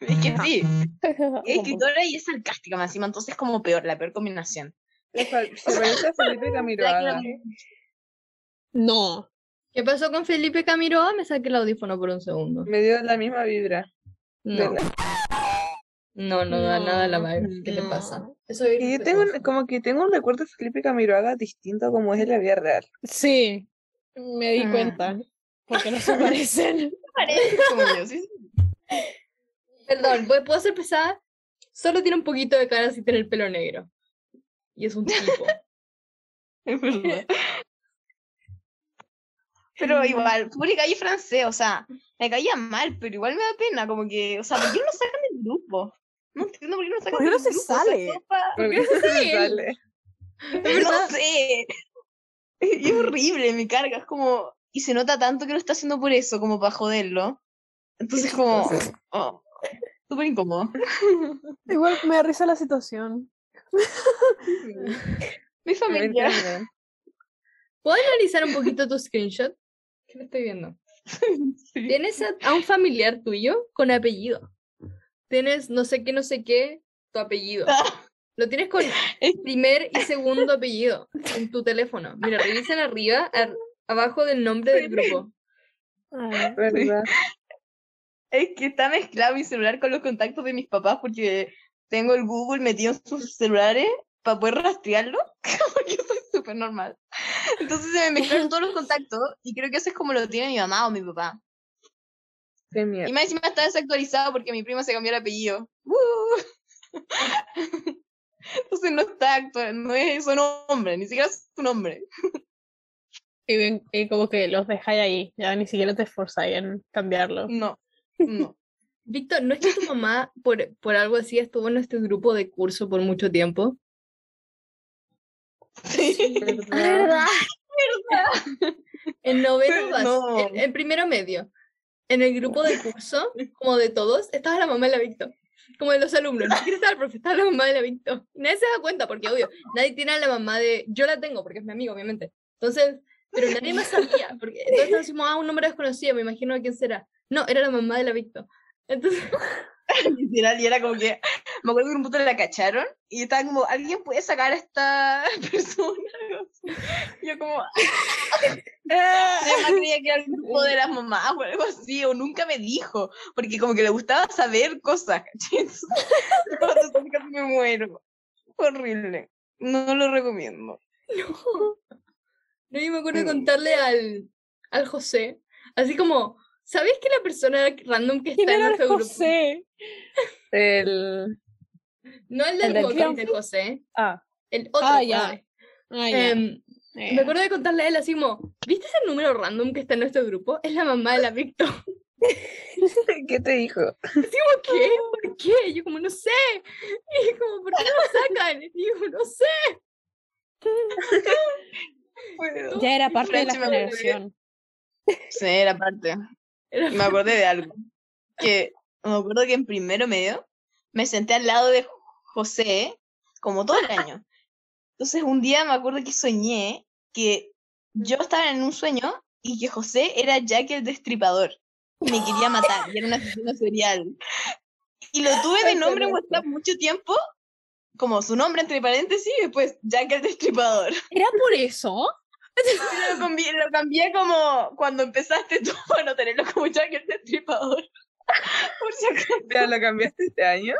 [SPEAKER 2] Es que sí, es escritora y es sarcástica más encima, entonces es como peor, la peor combinación.
[SPEAKER 1] Se parece a Felipe Camiroaga.
[SPEAKER 4] No.
[SPEAKER 3] ¿Qué pasó con Felipe Camiroa? Me saqué el audífono por un segundo.
[SPEAKER 1] Me dio la misma vibra.
[SPEAKER 3] No.
[SPEAKER 1] la-
[SPEAKER 3] No, no da nada la vibe.
[SPEAKER 4] No,
[SPEAKER 3] ¿Qué te
[SPEAKER 1] no.
[SPEAKER 3] pasa? Eso es
[SPEAKER 1] Y yo tengo un- como que tengo un recuerdo de Felipe Camiroaga distinto a como es en la vida real.
[SPEAKER 4] Sí, me di
[SPEAKER 3] Ah.
[SPEAKER 4] cuenta. Porque no se parecen.
[SPEAKER 2] Parece como yo, sí.
[SPEAKER 3] Perdón, ¿puedo ser pesada? Solo tiene un poquito de cara si tiene el pelo negro. Y es un tipo.
[SPEAKER 2] Es verdad. Pero igual, pobre calle francés, o sea, me caía mal, pero igual me da pena, como que, o sea, ¿por qué no lo sacan del grupo? No entiendo por qué no lo sacan
[SPEAKER 4] qué no
[SPEAKER 2] del
[SPEAKER 4] se
[SPEAKER 2] grupo, o sea,
[SPEAKER 4] sale?
[SPEAKER 2] pa-
[SPEAKER 1] Porque eso se sale.
[SPEAKER 2] No sé. Y es horrible, me carga, es como, y se nota tanto que lo está haciendo por eso, como para joderlo. Entonces como, oh, súper incómodo.
[SPEAKER 4] Igual me da risa la situación.
[SPEAKER 2] Mi familia.
[SPEAKER 3] ¿Puedo analizar un poquito tu screenshot? ¿Qué lo estoy viendo?
[SPEAKER 2] Sí.
[SPEAKER 3] Tienes a, a un familiar tuyo con apellido. Tienes no sé qué, no sé qué, tu apellido. Lo tienes con primer y segundo apellido en tu teléfono. Mira, revisen arriba, ar- abajo del nombre del grupo.
[SPEAKER 1] ¿Verdad?
[SPEAKER 2] Es que está mezclado mi celular con los contactos de mis papás porque tengo el Google metido en sus celulares para poder rastrearlo. Como que soy súper normal. Entonces se me mezclaron todos los contactos y creo que eso es como lo tiene mi mamá o mi papá.
[SPEAKER 1] Qué
[SPEAKER 2] Y
[SPEAKER 1] mierda.
[SPEAKER 2] más encima está desactualizado porque mi prima se cambió el apellido. ¡Uh! Entonces no está actual, no es su nombre, ni siquiera es su nombre.
[SPEAKER 4] Y, y como que los dejáis ahí, ya ni siquiera te esforzáis en cambiarlo.
[SPEAKER 2] No, no.
[SPEAKER 3] Víctor, ¿no es que tu mamá por, por algo así estuvo en nuestro grupo de curso por mucho tiempo?
[SPEAKER 2] Sí.
[SPEAKER 1] ¿Verdad?
[SPEAKER 3] En noveno bas-
[SPEAKER 2] No.
[SPEAKER 3] en, en primero medio. En el grupo de curso, como de todos, estaba la mamá de la Víctor. Como de los alumnos. Ni siquiera estaba el profe, estaba la mamá de la Víctor. Nadie se da cuenta, porque obvio, nadie tiene a la mamá de. Yo la tengo, porque es mi amigo, obviamente. Entonces, pero nadie más sabía. Porque entonces decimos, ah, un nombre desconocido, me imagino quién será. No, era la mamá de la Víctor. Entonces,
[SPEAKER 2] Literal, y era como que, me acuerdo que un punto la cacharon y estaba como, ¿alguien puede sacar a esta persona? Yo como, además creía que era el grupo de las mamás o algo así, o nunca me dijo, porque como que le gustaba saber cosas. Entonces, casi me muero. Horrible. No lo recomiendo.
[SPEAKER 3] no, yo me acuerdo de contarle al, al José, así como, ¿sabes que la persona random que
[SPEAKER 4] ¿Quién
[SPEAKER 3] está en nuestro grupo?
[SPEAKER 4] José?
[SPEAKER 1] El...
[SPEAKER 3] No el
[SPEAKER 4] ¿El
[SPEAKER 3] del podcast de José,
[SPEAKER 4] Ah,
[SPEAKER 3] el otro.
[SPEAKER 4] Ah, ya. Ah, ya.
[SPEAKER 3] Em,
[SPEAKER 4] Eh,
[SPEAKER 3] Me acuerdo de contarle a él así como, ¿viste ese número random que está en nuestro grupo? Es la mamá de la Víctor.
[SPEAKER 1] ¿Qué te dijo?
[SPEAKER 3] Digo, ¿qué? ¿Por qué? Y yo como, no sé. Y como, ¿por qué no lo sacan? Y yo, no sé.
[SPEAKER 4] Ya era parte de la generación.
[SPEAKER 2] Sí, era parte. Me acordé de algo. Que me acuerdo que en primero medio me senté al lado de José como todo el año. Entonces un día me acuerdo que soñé que yo estaba en un sueño y que José era Jack el destripador. Y me quería matar y era un asesino serial. Y lo tuve de nombre en WhatsApp mucho tiempo, como su nombre entre paréntesis y después Jack el destripador.
[SPEAKER 4] ¿Era por eso?
[SPEAKER 2] Lo cambié, lo cambié como cuando empezaste tú para tenerlo como Jack el destripador. Por si acaso.
[SPEAKER 1] ¿Ya lo cambiaste este año?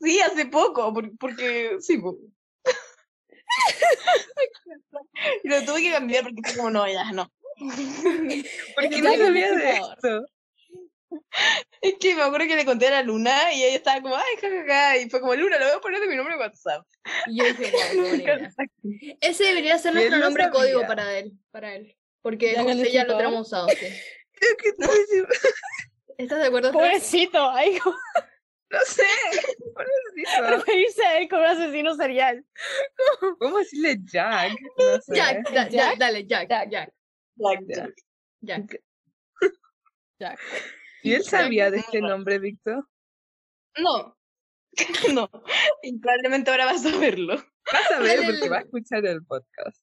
[SPEAKER 2] Sí, hace poco, por- porque sí. po. lo tuve que cambiar porque fue como, no, ya, no.
[SPEAKER 1] ¿Por qué no sabía de esto?
[SPEAKER 2] Es que me acuerdo que le conté a la Luna y ella estaba como, ay, jajaja, y fue como, Luna, lo voy a poner de mi nombre en WhatsApp.
[SPEAKER 3] Y yo dije. Ese debería ser nuestro
[SPEAKER 1] no
[SPEAKER 3] nombre código
[SPEAKER 1] sabía.
[SPEAKER 3] para él. Para él. Porque
[SPEAKER 4] Ya
[SPEAKER 3] José ya lo tenemos usado. sí.
[SPEAKER 1] Creo que no, sé-
[SPEAKER 3] ¿Estás de acuerdo?
[SPEAKER 4] Pobrecito, ay, como
[SPEAKER 1] no sé. Pobrecito.
[SPEAKER 4] referirse a él como un asesino serial.
[SPEAKER 1] ¿Cómo decirle Jack? No sé.
[SPEAKER 3] Jack, da-
[SPEAKER 4] Jack.
[SPEAKER 3] Jack, dale, Jack,
[SPEAKER 4] Jack.
[SPEAKER 3] Jack,
[SPEAKER 2] Jack.
[SPEAKER 3] Jack.
[SPEAKER 4] Jack.
[SPEAKER 1] ¿Y él sabía de
[SPEAKER 2] es
[SPEAKER 1] este nombre, Víctor?
[SPEAKER 2] No, no, y probablemente ahora vas a verlo.
[SPEAKER 1] Vas a ver
[SPEAKER 3] Dale
[SPEAKER 1] porque
[SPEAKER 3] el-
[SPEAKER 1] va a escuchar el podcast.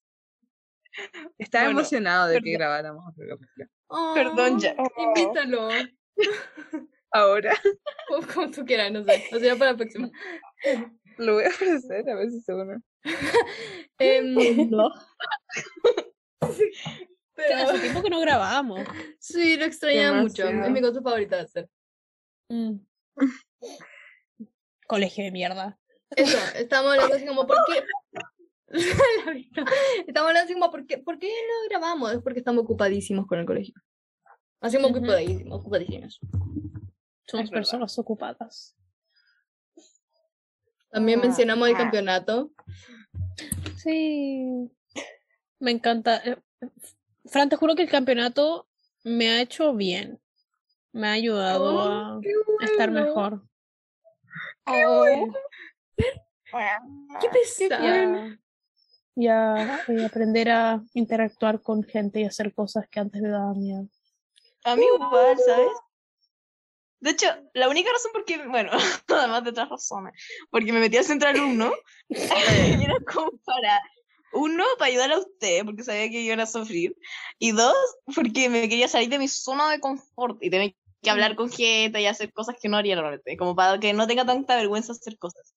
[SPEAKER 1] Estaba
[SPEAKER 2] Bueno,
[SPEAKER 1] emocionado de que grabáramos otro capítulo.
[SPEAKER 2] Perdón,
[SPEAKER 3] Oh,
[SPEAKER 2] Jack.
[SPEAKER 3] Invítalo.
[SPEAKER 1] Ahora
[SPEAKER 3] Como, como tú quieras, no sé. O sea, para la próxima.
[SPEAKER 1] lo voy a ofrecer a ver si se une.
[SPEAKER 3] Em,
[SPEAKER 2] No.
[SPEAKER 3] Pero
[SPEAKER 4] Hace tiempo que no grabábamos.
[SPEAKER 3] sí, lo extrañaba mucho. Es mi cosa favorita de hacer.
[SPEAKER 4] Mm. Colegio de mierda.
[SPEAKER 3] Eso, estamos hablando así como, ¿por qué? Estamos hablando así como, ¿por qué, ¿por qué no grabamos? Es porque estamos ocupadísimos con el colegio. Así como ocupadísimos, ocupadísimos.
[SPEAKER 4] Somos personas ocupadas.
[SPEAKER 3] También
[SPEAKER 2] Ah,
[SPEAKER 3] mencionamos el
[SPEAKER 2] ah.
[SPEAKER 3] campeonato.
[SPEAKER 4] Sí. Me encanta. Eh, Fran, te juro que el campeonato me ha hecho bien. Me ha ayudado a estar mejor.
[SPEAKER 3] ¡Qué pesado!
[SPEAKER 4] Y a, y a aprender a interactuar con gente y hacer cosas que antes me daban miedo.
[SPEAKER 2] A mí igual, ¿sabes? De hecho, la única razón por qué, bueno, además de otras razones, porque me metí al centro alumno, y era como para, uno, para ayudar a usted, porque sabía que iban a sufrir, y dos, porque me quería salir de mi zona de confort y tener que hablar con gente y hacer cosas que no haría normalmente, como para que no tenga tanta vergüenza hacer cosas.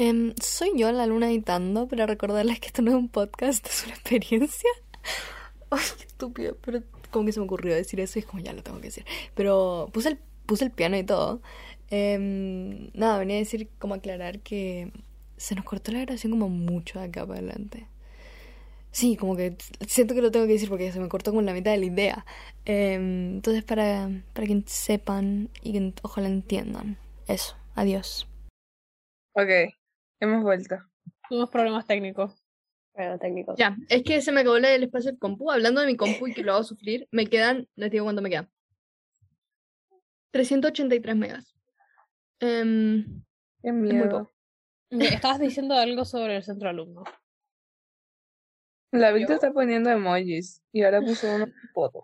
[SPEAKER 6] Em, soy yo la luna editando para recordarles que esto no es un podcast, es una experiencia. Ay, qué estúpido, pero como que se me ocurrió decir eso y es como ya lo tengo que decir. Pero puse el, puse el piano y todo. Em, nada, venía a decir, como aclarar que se nos cortó la grabación como mucho de acá para adelante. Sí, como que siento que lo tengo que decir porque se me cortó como la mitad de la idea. Em, entonces, para, para que sepan y que ojalá entiendan. Eso, adiós.
[SPEAKER 1] Ok, hemos vuelto.
[SPEAKER 4] Tuvimos problemas técnicos.
[SPEAKER 5] Pero técnicos.
[SPEAKER 3] Ya, es que se me acabó el espacio del compu. Hablando de mi compu y que lo hago sufrir, me quedan, les digo cuánto me quedan. 383 megas. Em,
[SPEAKER 1] Qué miedo.
[SPEAKER 4] Estabas diciendo algo sobre el centro alumno.
[SPEAKER 1] La Victor está poniendo emojis y ahora puso uno foto.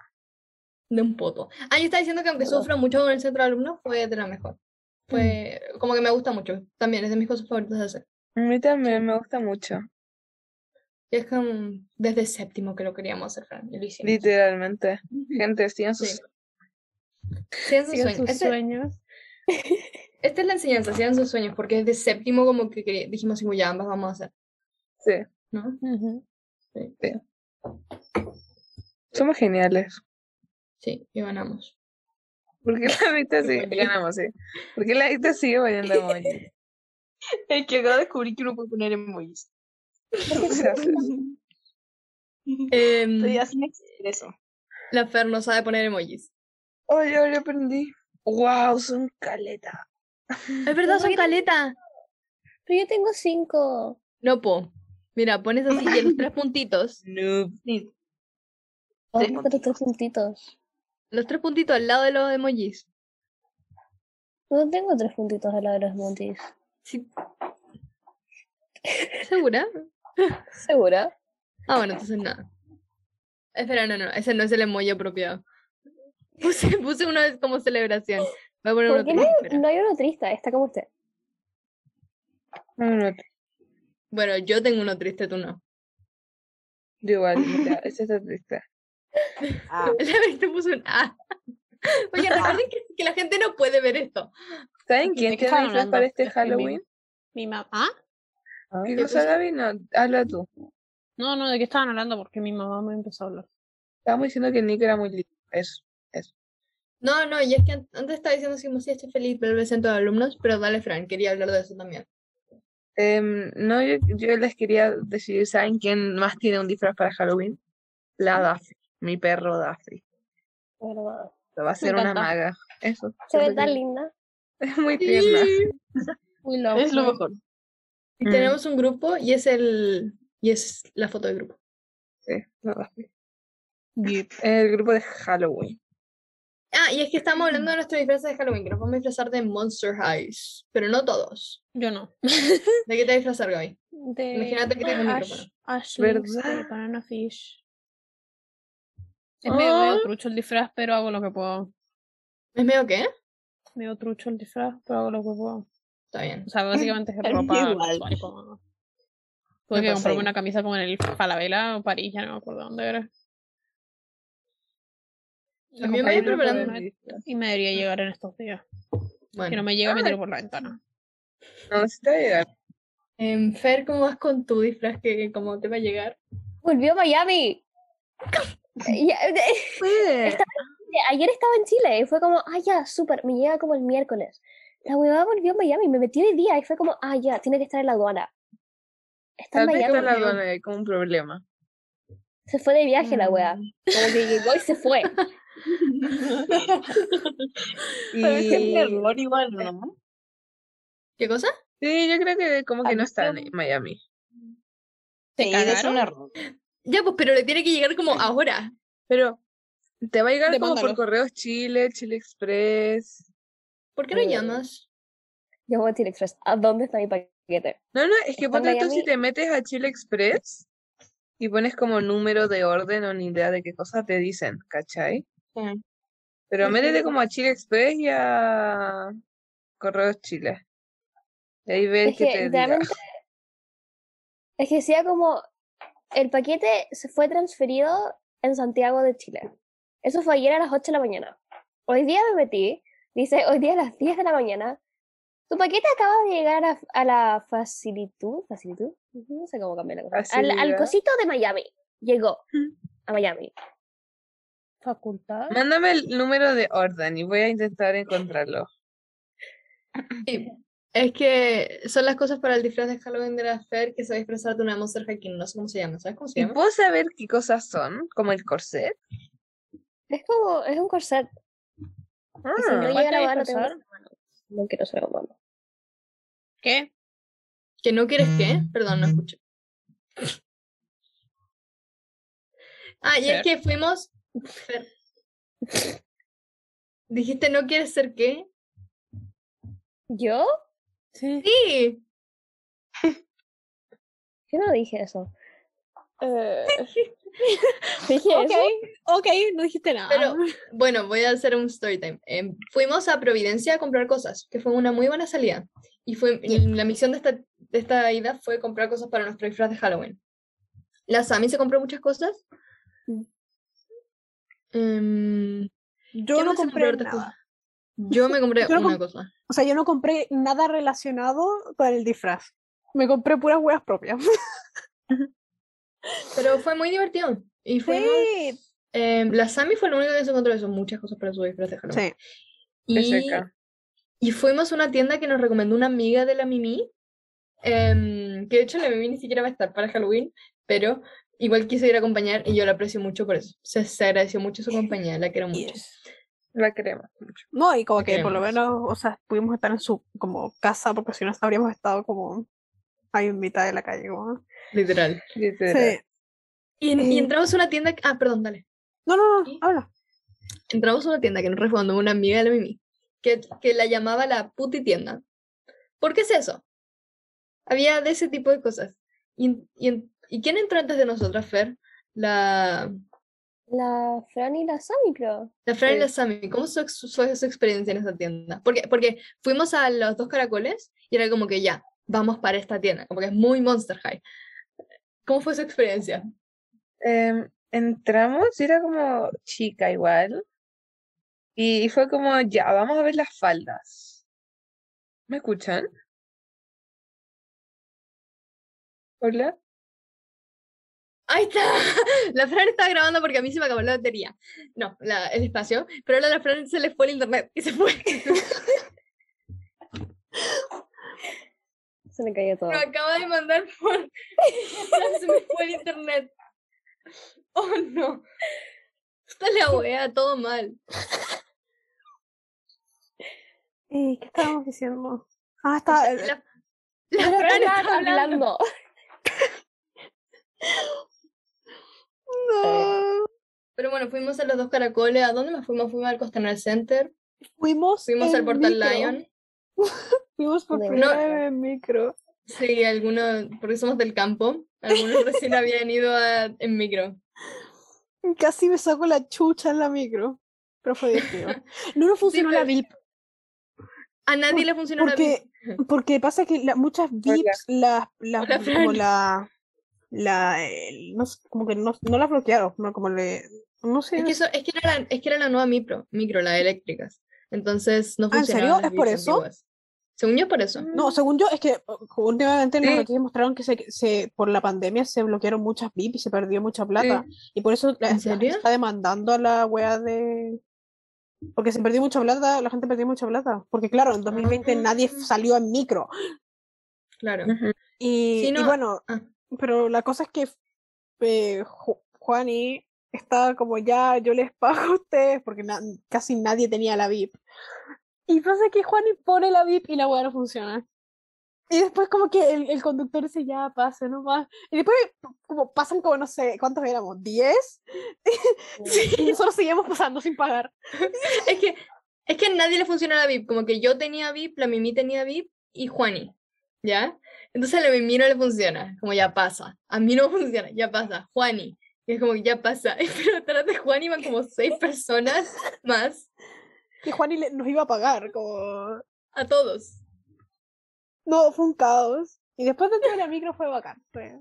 [SPEAKER 3] de un poto. Ah, yo estaba diciendo que aunque sufro mucho con el centro de alumnos, fue de la mejor. Fue como que me gusta mucho. También es de mis cosas favoritas de hacer.
[SPEAKER 1] A mí también me gusta mucho.
[SPEAKER 3] Y es como desde séptimo que lo queríamos hacer, Fran. Y lo hicimos.
[SPEAKER 1] Literalmente. Gente, sigan sus
[SPEAKER 3] Sí. Sigan sus
[SPEAKER 4] Sigan
[SPEAKER 3] sueños.
[SPEAKER 4] sus
[SPEAKER 3] Este-
[SPEAKER 4] sueños.
[SPEAKER 3] Esta es la enseñanza, sigan sus sueños, porque desde séptimo como que quería- dijimos como, ya ambas vamos a hacer,
[SPEAKER 1] Sí,
[SPEAKER 3] ¿no?
[SPEAKER 4] Ujú.
[SPEAKER 1] somos geniales.
[SPEAKER 3] Sí, y ganamos.
[SPEAKER 1] ¿Por qué la Victor sigue? Ganamos, sí. ¿Por qué la Victor sigue poniendo emojis?
[SPEAKER 2] Es que acabo de descubrir que uno puede poner emojis.
[SPEAKER 1] ¿Por qué se hace eso?
[SPEAKER 3] Em,
[SPEAKER 2] Estoy haciendo eso.
[SPEAKER 3] la Fer no sabe poner emojis.
[SPEAKER 1] Oye, ahora aprendí. Wow, son caleta.
[SPEAKER 3] Es verdad, son caleta.
[SPEAKER 5] Pero yo tengo cinco.
[SPEAKER 3] No, po. Mira, pones así los tres puntitos.
[SPEAKER 1] Noob.
[SPEAKER 2] Sí.
[SPEAKER 5] Vamos
[SPEAKER 2] Sí.
[SPEAKER 5] a hacer tres puntitos.
[SPEAKER 3] Los tres puntitos al lado de los emojis.
[SPEAKER 5] No tengo tres puntitos al lado de los montis.
[SPEAKER 3] Sí. ¿Segura?
[SPEAKER 5] ¿Segura?
[SPEAKER 3] Ah, bueno, entonces nada. Espera, no, no, ese no es el emoji apropiado. Puse, puse uno de- como celebración. Voy a poner
[SPEAKER 5] ¿Por
[SPEAKER 3] uno
[SPEAKER 5] qué no hay, no hay uno triste? Está como usted.
[SPEAKER 1] No, no,
[SPEAKER 3] Bueno, yo tengo uno triste, tú no.
[SPEAKER 1] yo igual, mira, ese está triste.
[SPEAKER 2] Ah,
[SPEAKER 3] La vez te puso un A. Oye, recuerden que, que la gente no puede ver esto.
[SPEAKER 1] ¿Saben
[SPEAKER 4] ¿De
[SPEAKER 1] quién tiene disfraz para este
[SPEAKER 4] mi-
[SPEAKER 1] Halloween?
[SPEAKER 4] Mi mamá. ¿Ah?
[SPEAKER 1] ¿Qué
[SPEAKER 3] ¿Qué
[SPEAKER 1] cosa,
[SPEAKER 3] cosa?
[SPEAKER 1] Gaby? No, habla tú.
[SPEAKER 4] No, no, ¿de qué estaban hablando? Porque mi mamá me empezó a hablar.
[SPEAKER 1] Estábamos diciendo que Nick era muy lindo. Eso.
[SPEAKER 3] No, no, y es que an- antes estaba diciendo si estoy feliz por el centro de alumnos, pero dale, Fran, quería hablar de eso también.
[SPEAKER 1] Em, no, yo, yo les quería decir, ¿saben quién más tiene un disfraz para Halloween? La Daffy, mi perro Daffy.
[SPEAKER 5] ¿Verdad?
[SPEAKER 1] Va a ser una maga. Eso.
[SPEAKER 5] Se ve tan linda.
[SPEAKER 1] Es muy tierna.
[SPEAKER 4] Uy, la
[SPEAKER 2] es lo mejor.
[SPEAKER 3] Y
[SPEAKER 1] Mm.
[SPEAKER 3] tenemos un grupo y es el y es la foto del grupo.
[SPEAKER 1] Sí, la Daffy. El grupo de Halloween.
[SPEAKER 3] Ah, y es que estamos hablando de nuestros disfraces de Halloween, que nos vamos a disfrazar de Monster Highs, pero no todos.
[SPEAKER 4] Yo no.
[SPEAKER 3] ¿De qué te disfrazar, Gaby?
[SPEAKER 4] De
[SPEAKER 3] Imagínate que tengo un
[SPEAKER 4] Ash,
[SPEAKER 3] micrófono.
[SPEAKER 4] Ash
[SPEAKER 1] ¿Verdad?
[SPEAKER 4] Banana Fish. Es medio,
[SPEAKER 3] Ah.
[SPEAKER 4] medio trucho el disfraz, pero hago lo que puedo.
[SPEAKER 3] ¿Es medio qué?
[SPEAKER 4] Medio trucho el disfraz, pero hago lo que puedo.
[SPEAKER 3] Está bien.
[SPEAKER 4] O sea, básicamente es ropa
[SPEAKER 2] igual.
[SPEAKER 4] como- Tuve que comprarme una camisa como en el Falabella o París, ya no me acuerdo dónde era. La
[SPEAKER 3] A mí me voy preparando-
[SPEAKER 4] internet Y me debería llegar en estos días. Si
[SPEAKER 3] Bueno.
[SPEAKER 4] no me llega, me tiro por la ventana.
[SPEAKER 1] No necesita llegar.
[SPEAKER 3] Em, Fer, ¿cómo vas con tu disfraz? que ¿Cómo te va a llegar?
[SPEAKER 5] ¡Volvió a Miami! Ya, ayer estaba en Chile y fue como, ah, ya, súper, me llega como el miércoles. La huevada volvió a Miami, me metí hoy día y fue como, ah, ya, tiene que estar en la aduana. Está en
[SPEAKER 1] está
[SPEAKER 5] Miami.
[SPEAKER 1] en la aduana, como un problema.
[SPEAKER 5] Se fue de viaje la wea.
[SPEAKER 7] Mm.
[SPEAKER 5] Como que llegó y se fue.
[SPEAKER 2] Parece un
[SPEAKER 1] Y
[SPEAKER 2] error igual, ¿no?
[SPEAKER 3] ¿Qué cosa?
[SPEAKER 1] sí, yo creo que como que no está en. Miami.
[SPEAKER 2] Sí, es un error.
[SPEAKER 3] Ya, pues, pero le tiene que llegar como ahora.
[SPEAKER 1] Pero te va a llegar como por correos Chile, Chile Express.
[SPEAKER 3] ¿Por qué no
[SPEAKER 1] Eh,
[SPEAKER 3] llamas?
[SPEAKER 5] Yo voy a Chile Express. ¿A dónde está mi paquete?
[SPEAKER 1] No, no, es que ponte tú si te metes a Chile Express y pones como número de orden o ni idea de qué cosa te dicen, ¿cachai?
[SPEAKER 2] Sí.
[SPEAKER 1] Pero métete como a Chile Express y a Correos Chile. Y ahí ves
[SPEAKER 5] Es
[SPEAKER 1] que
[SPEAKER 5] que
[SPEAKER 1] te diga.
[SPEAKER 5] Es que decía como. El paquete se fue transferido en Santiago de Chile. Eso fue ayer a las 8 de la mañana. Hoy día me metí. Dice, hoy día a las 10 de la mañana. Tu paquete acaba de llegar a, a la facilitud. ¿Facilitud? No sé cómo cambiar la cosa. Al, al cosito de Miami. Llegó a Miami.
[SPEAKER 4] Facultad.
[SPEAKER 1] Mándame el número de orden y voy a intentar encontrarlo.
[SPEAKER 3] Sí. Es que son las cosas para el disfraz de Halloween de la Fer que se va a disfrazar de una Monster High King. No sé cómo se llama. ¿Sabes cómo se
[SPEAKER 1] ¿Y
[SPEAKER 3] llama?
[SPEAKER 1] puedo saber qué cosas son? Como el corset.
[SPEAKER 5] Es como, es un corset. Si no
[SPEAKER 1] Ah,
[SPEAKER 5] llega
[SPEAKER 4] ¿Falta
[SPEAKER 5] la boda, no tengo
[SPEAKER 4] disfrazar?
[SPEAKER 5] hermano. No quiero ser hermano.
[SPEAKER 4] ¿Qué?
[SPEAKER 3] ¿Que no quieres qué? Perdón, no escucho. Ah, y es que fuimos. Dijiste, ¿no quieres ser qué?
[SPEAKER 5] ¿Yo?
[SPEAKER 4] Sí.
[SPEAKER 3] Sí.
[SPEAKER 5] Yo no dije eso. Eh, dije
[SPEAKER 4] Ok,
[SPEAKER 5] eso.
[SPEAKER 4] ok, no dijiste nada.
[SPEAKER 3] Pero bueno, voy a hacer un story time. Em, fuimos a Providencia a comprar cosas, que fue una muy buena salida. Y fue la misión de esta, de esta ida fue comprar cosas para nuestro disfraz de Halloween. La Sami se compró muchas cosas. Em,
[SPEAKER 4] yo
[SPEAKER 3] ¿qué
[SPEAKER 4] no compré nada.
[SPEAKER 3] yo me compré
[SPEAKER 4] Yo no
[SPEAKER 3] una
[SPEAKER 4] com-
[SPEAKER 3] cosa.
[SPEAKER 4] O sea, yo no compré nada relacionado con el disfraz. Me compré puras huevas propias.
[SPEAKER 3] Pero fue muy divertido. Y fuimos,
[SPEAKER 4] Sí.
[SPEAKER 3] em, la Sami fue la única que se encontró eso, muchas cosas para su disfraz de Halloween.
[SPEAKER 4] Sí.
[SPEAKER 3] Y, y fuimos a una tienda que nos recomendó una amiga de la Mimi, em, que de hecho la Mimi ni siquiera va a estar para Halloween, pero igual quise ir a acompañar y yo la aprecio mucho por eso. Se, se agradeció mucho su compañía, la quiero mucho.
[SPEAKER 4] Yes.
[SPEAKER 1] La queremos mucho.
[SPEAKER 4] No, y como
[SPEAKER 3] La
[SPEAKER 4] que por lo menos, o sea, pudimos estar en su como casa, porque si no habríamos estado como ahí en mitad de la calle. Como...
[SPEAKER 3] Literal.
[SPEAKER 1] Literal.
[SPEAKER 4] Sí.
[SPEAKER 3] Y, en- y entramos a una tienda, que- ah, perdón, dale.
[SPEAKER 4] No, no, no,
[SPEAKER 3] ¿Sí?
[SPEAKER 4] habla.
[SPEAKER 3] Entramos a una tienda que nos recomendó una amiga de la Mimi, que, que la llamaba la puti tienda. ¿Por qué es eso? Había de ese tipo de cosas. ¿Y, y, ¿y quién entró antes de nosotras, Fer? La,
[SPEAKER 5] La Fran y la Sami, creo.
[SPEAKER 3] la Fran y la Sami. ¿Cómo fue su, fue su experiencia en esa tienda? Porque, porque fuimos a los dos caracoles y era como que ya, vamos para esta tienda, como que es muy Monster High. ¿Cómo fue su experiencia?
[SPEAKER 1] Em, entramos y era como chica igual. Y fue como, ya, vamos a ver las faldas. ¿Me escuchan? Hola.
[SPEAKER 3] Ahí está. La Fran estaba grabando porque a mí se me acabó la batería. No, la- el espacio. Pero ahora la Fran se le fue el internet y se fue.
[SPEAKER 5] Se me cayó todo.
[SPEAKER 3] Lo acaba de mandar por. se me fue el internet. Oh no. Está la wea, todo mal.
[SPEAKER 4] ¿Y qué estábamos diciendo? Ah, está.
[SPEAKER 3] La, la Fran estaba hablando.
[SPEAKER 5] hablando.
[SPEAKER 4] No.
[SPEAKER 3] Pero bueno, fuimos a los dos caracoles. ¿A dónde más fuimos? Fuimos al Costanera Center.
[SPEAKER 4] Fuimos.
[SPEAKER 3] Fuimos al Portal
[SPEAKER 4] micro.
[SPEAKER 3] Lion.
[SPEAKER 4] Fuimos por primera vez en micro.
[SPEAKER 3] Sí, algunos, porque somos del campo. Algunos recién habían ido a- en micro.
[SPEAKER 4] Casi me saco la chucha en la micro. Pero fue divertido. No nos funcionó la
[SPEAKER 3] pero-
[SPEAKER 4] VIP.
[SPEAKER 3] A nadie
[SPEAKER 4] Por-
[SPEAKER 3] le funcionó la
[SPEAKER 4] porque-
[SPEAKER 3] VIP.
[SPEAKER 4] Porque pasa que la- muchas VIPs, las, las,
[SPEAKER 3] Hola,
[SPEAKER 4] como la, la, el- no sé, como que no, no las bloquearon, no, como le, no sé.
[SPEAKER 3] Es que, eso, es, que era la, es que era la nueva micro, micro, la eléctricas. Entonces no
[SPEAKER 4] Ah, ¿en serio? ¿Es por eso?
[SPEAKER 3] antiguas. Según yo, por eso.
[SPEAKER 4] No, según yo, es que uh, últimamente en las
[SPEAKER 1] Sí.
[SPEAKER 4] noticias mostraron que se, se, por la pandemia se bloquearon muchas VIP y se perdió mucha plata. Y por eso la,
[SPEAKER 3] ¿En
[SPEAKER 4] la gente está demandando a la wea de, Porque se perdió mucha plata, la gente perdió mucha plata. Porque claro, en 2020 nadie
[SPEAKER 3] Ah.
[SPEAKER 4] salió en micro.
[SPEAKER 3] Claro.
[SPEAKER 4] Y,
[SPEAKER 3] Sí,
[SPEAKER 4] y
[SPEAKER 3] no,
[SPEAKER 4] bueno,
[SPEAKER 3] ah.
[SPEAKER 4] Pero la cosa es que eh, Ju- Juani estaba como ya, yo les pago a ustedes, porque na- casi nadie tenía la VIP. Y pasa que Juani pone la VIP y la weá no funciona. Y después como que el, el conductor dice, ya, pase nomás. Y después como pasan como, no sé, ¿cuántos éramos? ¿10? sí, y nosotros seguíamos pasando sin pagar.
[SPEAKER 3] Es que, es que a nadie le funciona la VIP. Como que yo tenía VIP, la Mimi tenía VIP y Juani. ¿Ya? Entonces a la Mimi no le funciona. Como ya pasa. A mí no funciona, ya pasa. Juani. Y es como ya pasa. Pero detrás de Juani van como seis personas más.
[SPEAKER 4] Y Juani nos iba a pagar, como...
[SPEAKER 3] A todos.
[SPEAKER 4] No, fue un caos. Y después dentro de la micro fue bacán. fue-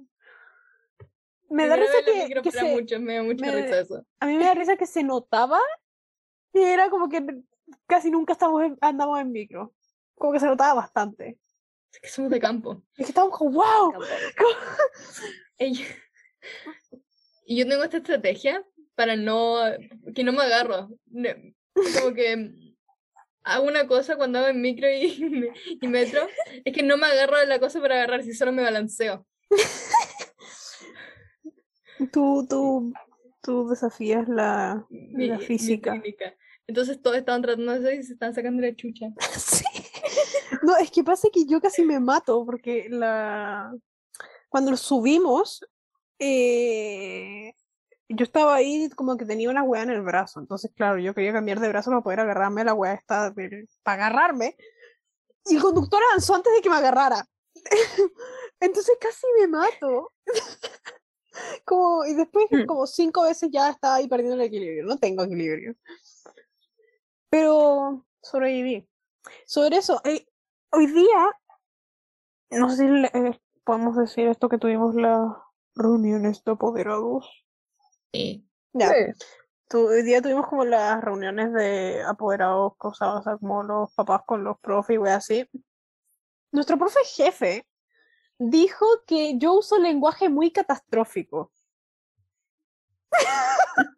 [SPEAKER 4] Me da risa que, que se-
[SPEAKER 3] mucho, me da mucha
[SPEAKER 4] me-
[SPEAKER 3] risa eso.
[SPEAKER 4] a mí me da risa que se notaba que era como que casi nunca estamos en- andamos en micro. Como que se notaba bastante.
[SPEAKER 3] Es que somos de campo.
[SPEAKER 4] Es que estábamos como, wow.
[SPEAKER 3] Y yo tengo esta estrategia para no, que no me agarro. Como que hago una cosa cuando hago en micro y, me- y metro, es que no me agarro de la cosa para agarrar, si solo me balanceo.
[SPEAKER 4] Tú, tú, tú desafías la,
[SPEAKER 3] Mi,
[SPEAKER 4] la
[SPEAKER 3] mi
[SPEAKER 4] física.
[SPEAKER 3] Entonces todos estaban tratando de hacer y se están sacando la chucha.
[SPEAKER 4] Sí. No, es que pasa que yo casi me mato porque la cuando lo subimos, eh, yo estaba ahí como que tenía una weá en el brazo. Entonces, claro, yo quería cambiar de brazo para poder agarrarme a la weá esta, para agarrarme. Y el conductor avanzó antes de que me agarrara. Entonces casi me mato. Como, y después,
[SPEAKER 1] Mm.
[SPEAKER 4] como cinco veces ya estaba ahí perdiendo el equilibrio. No tengo equilibrio. Pero sobreviví. Sobre eso, eh, hoy día, no sé si le- eh, podemos decir esto que tuvimos las reuniones de apoderados.
[SPEAKER 3] Sí.
[SPEAKER 4] Ya,
[SPEAKER 1] Sí.
[SPEAKER 4] tu- hoy día tuvimos como las reuniones de apoderados, cosas, o sea, como los papás con los profes y wey así. Nuestro profe jefe dijo que yo uso lenguaje muy catastrófico.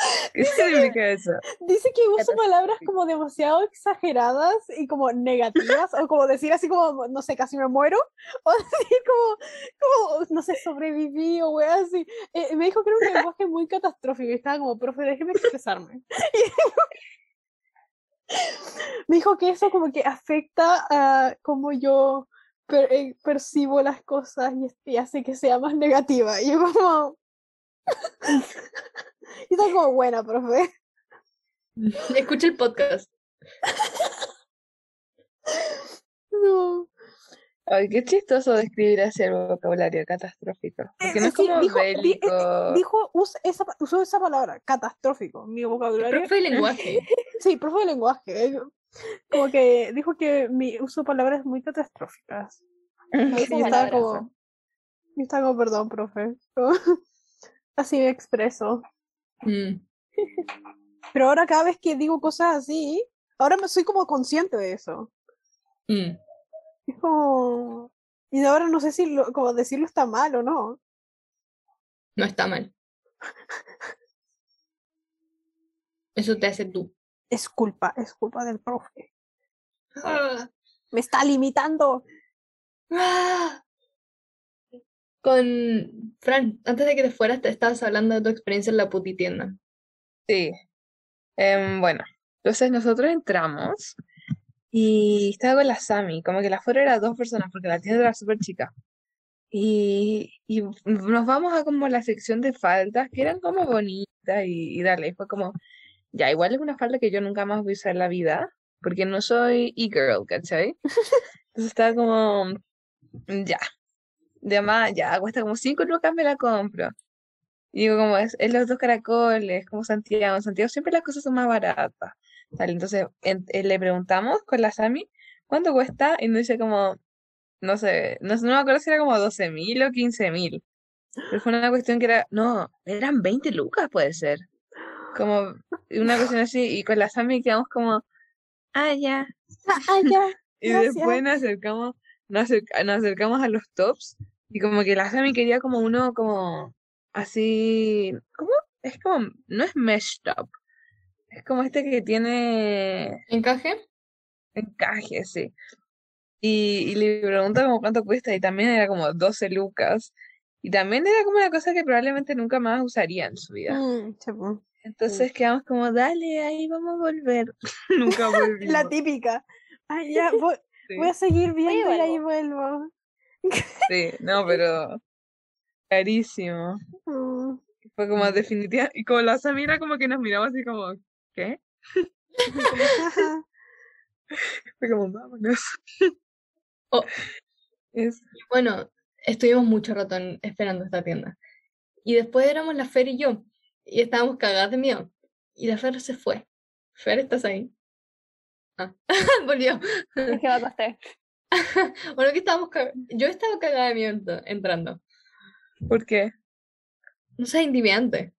[SPEAKER 1] ¿Qué significa eso?
[SPEAKER 4] Dice que uso palabras como demasiado exageradas y como negativas, o como decir así como, no sé, casi me muero, o decir como, como no sé, sobreviví o wea así. Eh, me dijo que era un lenguaje muy catastrófico y estaba como, profe, déjeme expresarme. me dijo que eso como que afecta a cómo yo per- eh, percibo las cosas y, y hace que sea más negativa. Y yo como... y estaba como, buena, profe.
[SPEAKER 3] Escucha el podcast.
[SPEAKER 4] No.
[SPEAKER 1] Ay, qué chistoso describir así el vocabulario catastrófico. Porque no
[SPEAKER 4] Eh,
[SPEAKER 1] es
[SPEAKER 4] sí,
[SPEAKER 1] como
[SPEAKER 4] dijo, di- eh, eh,
[SPEAKER 1] bélico.
[SPEAKER 4] dijo, usa esa, usó esa palabra, catastrófico, mi vocabulario.
[SPEAKER 3] Profe de lenguaje.
[SPEAKER 4] Sí, profe de lenguaje. eh, Como que dijo que mi uso palabras muy catastróficas. Y estaba como, yo estaba como, perdón, profe. Así me expreso.
[SPEAKER 3] Mm.
[SPEAKER 4] Pero ahora cada vez que digo cosas así, ahora me soy como consciente de eso.
[SPEAKER 3] Mm.
[SPEAKER 4] Es como... Y ahora no sé si lo- como decirlo está mal o no.
[SPEAKER 3] No está mal. Eso te hace tú.
[SPEAKER 4] Es culpa, es culpa del profe. Me está limitando.
[SPEAKER 3] Con Fran, antes de que te fueras, te estabas hablando de tu experiencia en la puti tienda.
[SPEAKER 1] Sí. Em, bueno, entonces nosotros entramos y estaba con la Sami, como que la fuera era dos personas porque la tienda era súper chica. Y, y nos vamos a como la sección de faldas que eran como bonitas y, y dale, fue como, ya, igual es una falda que yo nunca más voy a usar en la vida porque no soy e-girl, ¿cachai? Entonces estaba como, ya, de más, ya, cuesta como cinco lucas, me la compro. Y digo, como es, es los dos caracoles, como Santiago. En Santiago siempre las cosas son más baratas. Tal, entonces en- eh, le preguntamos con la Sami cuánto cuesta y nos dice como, no sé, no, no me acuerdo si era como 12 mil o 15 mil. Pero fue una cuestión que era, no, eran 20 lucas puede ser. Como una cuestión así y con la Sami quedamos como, ah, ya.
[SPEAKER 4] Ah, ya.
[SPEAKER 1] Y
[SPEAKER 4] Gracias.
[SPEAKER 1] después nos acercamos, nos acerca- nos acercamos a los tops y como que la Sami quería como uno como así, ¿cómo? Es como, no es mesh top, es como este que tiene
[SPEAKER 3] ¿Encaje?
[SPEAKER 1] encaje, sí. Y, y le pregunta como cuánto cuesta y también era como 12 lucas. Y también era como una cosa que probablemente nunca más usaría en su vida.
[SPEAKER 4] Mm, sí.
[SPEAKER 1] Entonces quedamos como, dale, ahí vamos a volver. Nunca volvimos.
[SPEAKER 4] La típica. Ay, ya, voy,
[SPEAKER 1] Sí,
[SPEAKER 4] voy a seguir viendo y ahí
[SPEAKER 5] vuelvo.
[SPEAKER 4] vuelvo.
[SPEAKER 1] sí, no, pero carísimo.
[SPEAKER 4] Mm.
[SPEAKER 1] Fue como definitiva. Y como la Samira como que nos miramos así como, ¿qué? Fue como, vámonos.
[SPEAKER 3] Oh.
[SPEAKER 1] Es,
[SPEAKER 3] Bueno, estuvimos mucho rato en- esperando esta tienda. Y después éramos la Fer y yo. Y estábamos cagadas de miedo. Y la Fer se fue. Fer, ¿estás ahí? Ah, volvió.
[SPEAKER 5] Es que me acosté.
[SPEAKER 3] Bueno, que estábamos cag- Yo estaba cagada de miedo ent- entrando.
[SPEAKER 1] ¿por qué?
[SPEAKER 3] No sé, intimidante.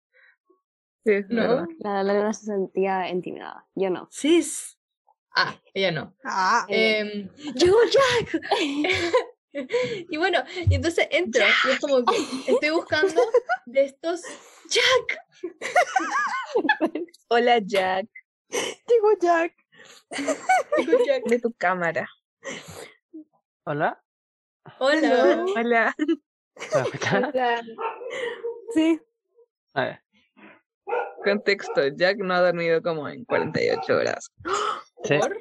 [SPEAKER 1] Sí, es
[SPEAKER 3] ¿No?
[SPEAKER 1] verdad.
[SPEAKER 5] La Lorena se sentía intimidada. Yo no.
[SPEAKER 3] Sí. es- Ah, ella no.
[SPEAKER 4] Ah,
[SPEAKER 3] Em, ¡Llegó Jack! y bueno, y entonces entro y es como que estoy buscando de estos Jack.
[SPEAKER 1] Hola, Jack,
[SPEAKER 4] llegó Jack.
[SPEAKER 1] De tu cámara.
[SPEAKER 8] Hola.
[SPEAKER 3] Hola.
[SPEAKER 1] Hola.
[SPEAKER 8] ¿Me escuchan?
[SPEAKER 4] Sí.
[SPEAKER 8] A ver.
[SPEAKER 1] Contexto, Jack no ha dormido como en 48 horas.
[SPEAKER 8] Sí.
[SPEAKER 3] ¿Por?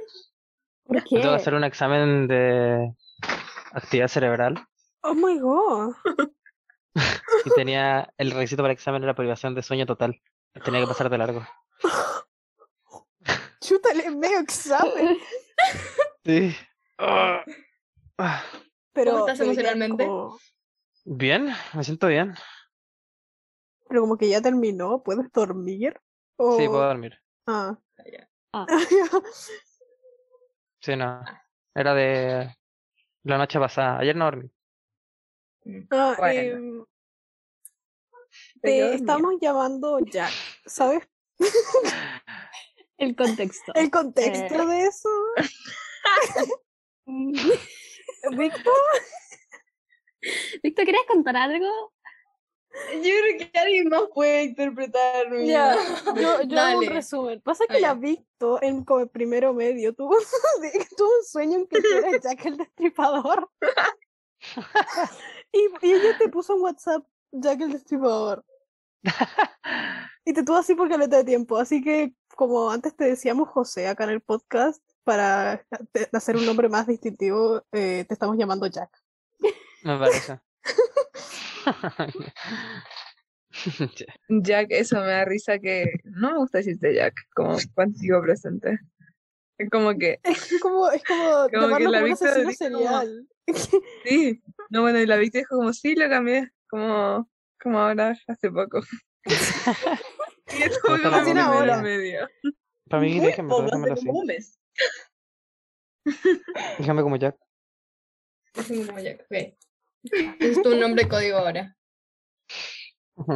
[SPEAKER 5] ¿Por
[SPEAKER 8] Yo tengo que
[SPEAKER 5] qué?
[SPEAKER 8] hacer un examen de actividad cerebral
[SPEAKER 4] Oh my god.
[SPEAKER 8] y tenía el requisito para el examen era privación de sueño total. Tenía que pasar de largo.
[SPEAKER 4] Chútale medio examen.
[SPEAKER 8] Sí. Ah. Ah.
[SPEAKER 4] Pero,
[SPEAKER 3] estás emocionalmente?
[SPEAKER 4] como-
[SPEAKER 8] Bien, me siento bien.
[SPEAKER 4] pero como que ya terminó, ¿puedes dormir?
[SPEAKER 8] Sí,
[SPEAKER 4] O-
[SPEAKER 8] puedo dormir.
[SPEAKER 4] Ah.
[SPEAKER 3] ya.
[SPEAKER 5] Ah.
[SPEAKER 8] Sí, no. Era de la noche pasada. Ayer no dormí.
[SPEAKER 4] Ah,
[SPEAKER 1] Bueno.
[SPEAKER 4] em,
[SPEAKER 1] Te
[SPEAKER 4] estamos llamando Jack. ¿Sabes
[SPEAKER 5] El contexto.
[SPEAKER 4] el contexto
[SPEAKER 5] Eh.
[SPEAKER 4] de eso? Víctor,
[SPEAKER 5] Víctor, ¿quieres contar algo?
[SPEAKER 2] Yo creo que alguien más puede interpretar mi
[SPEAKER 4] Ya, yo, yo hago un resumen. Pasa
[SPEAKER 3] Ah,
[SPEAKER 4] que la
[SPEAKER 3] ya.
[SPEAKER 4] Víctor en como el primero medio tuvo, tuvo un sueño en que tú eres Jack el Destripador. y, y ella te puso en WhatsApp Jack el Destripador. Y te tuvo así por caleta de tiempo. Así que, como antes te decíamos José acá en el podcast, para hacer un nombre más distintivo, eh, te estamos llamando Jack.
[SPEAKER 8] Me parece.
[SPEAKER 1] Jack, eso me da risa que no me gusta decirte Jack, como contigo presente. Es como que,
[SPEAKER 4] Es como, es como
[SPEAKER 1] que la
[SPEAKER 4] como
[SPEAKER 1] Víctor
[SPEAKER 4] asesino
[SPEAKER 1] dijo como-
[SPEAKER 4] serial.
[SPEAKER 1] sí. No, bueno, y la Vicky dijo como, sí, lo cambié, como, como ahora, hace poco. y
[SPEAKER 8] Pero
[SPEAKER 1] como mes y
[SPEAKER 4] ahora.
[SPEAKER 1] medio.
[SPEAKER 8] Para mí,
[SPEAKER 2] Muy
[SPEAKER 8] déjame,
[SPEAKER 2] poco,
[SPEAKER 8] déjamelo así.
[SPEAKER 2] como un mes.
[SPEAKER 8] Déjame como Jack.
[SPEAKER 3] Déjame como Jack, ok. Es tu nombre código ahora.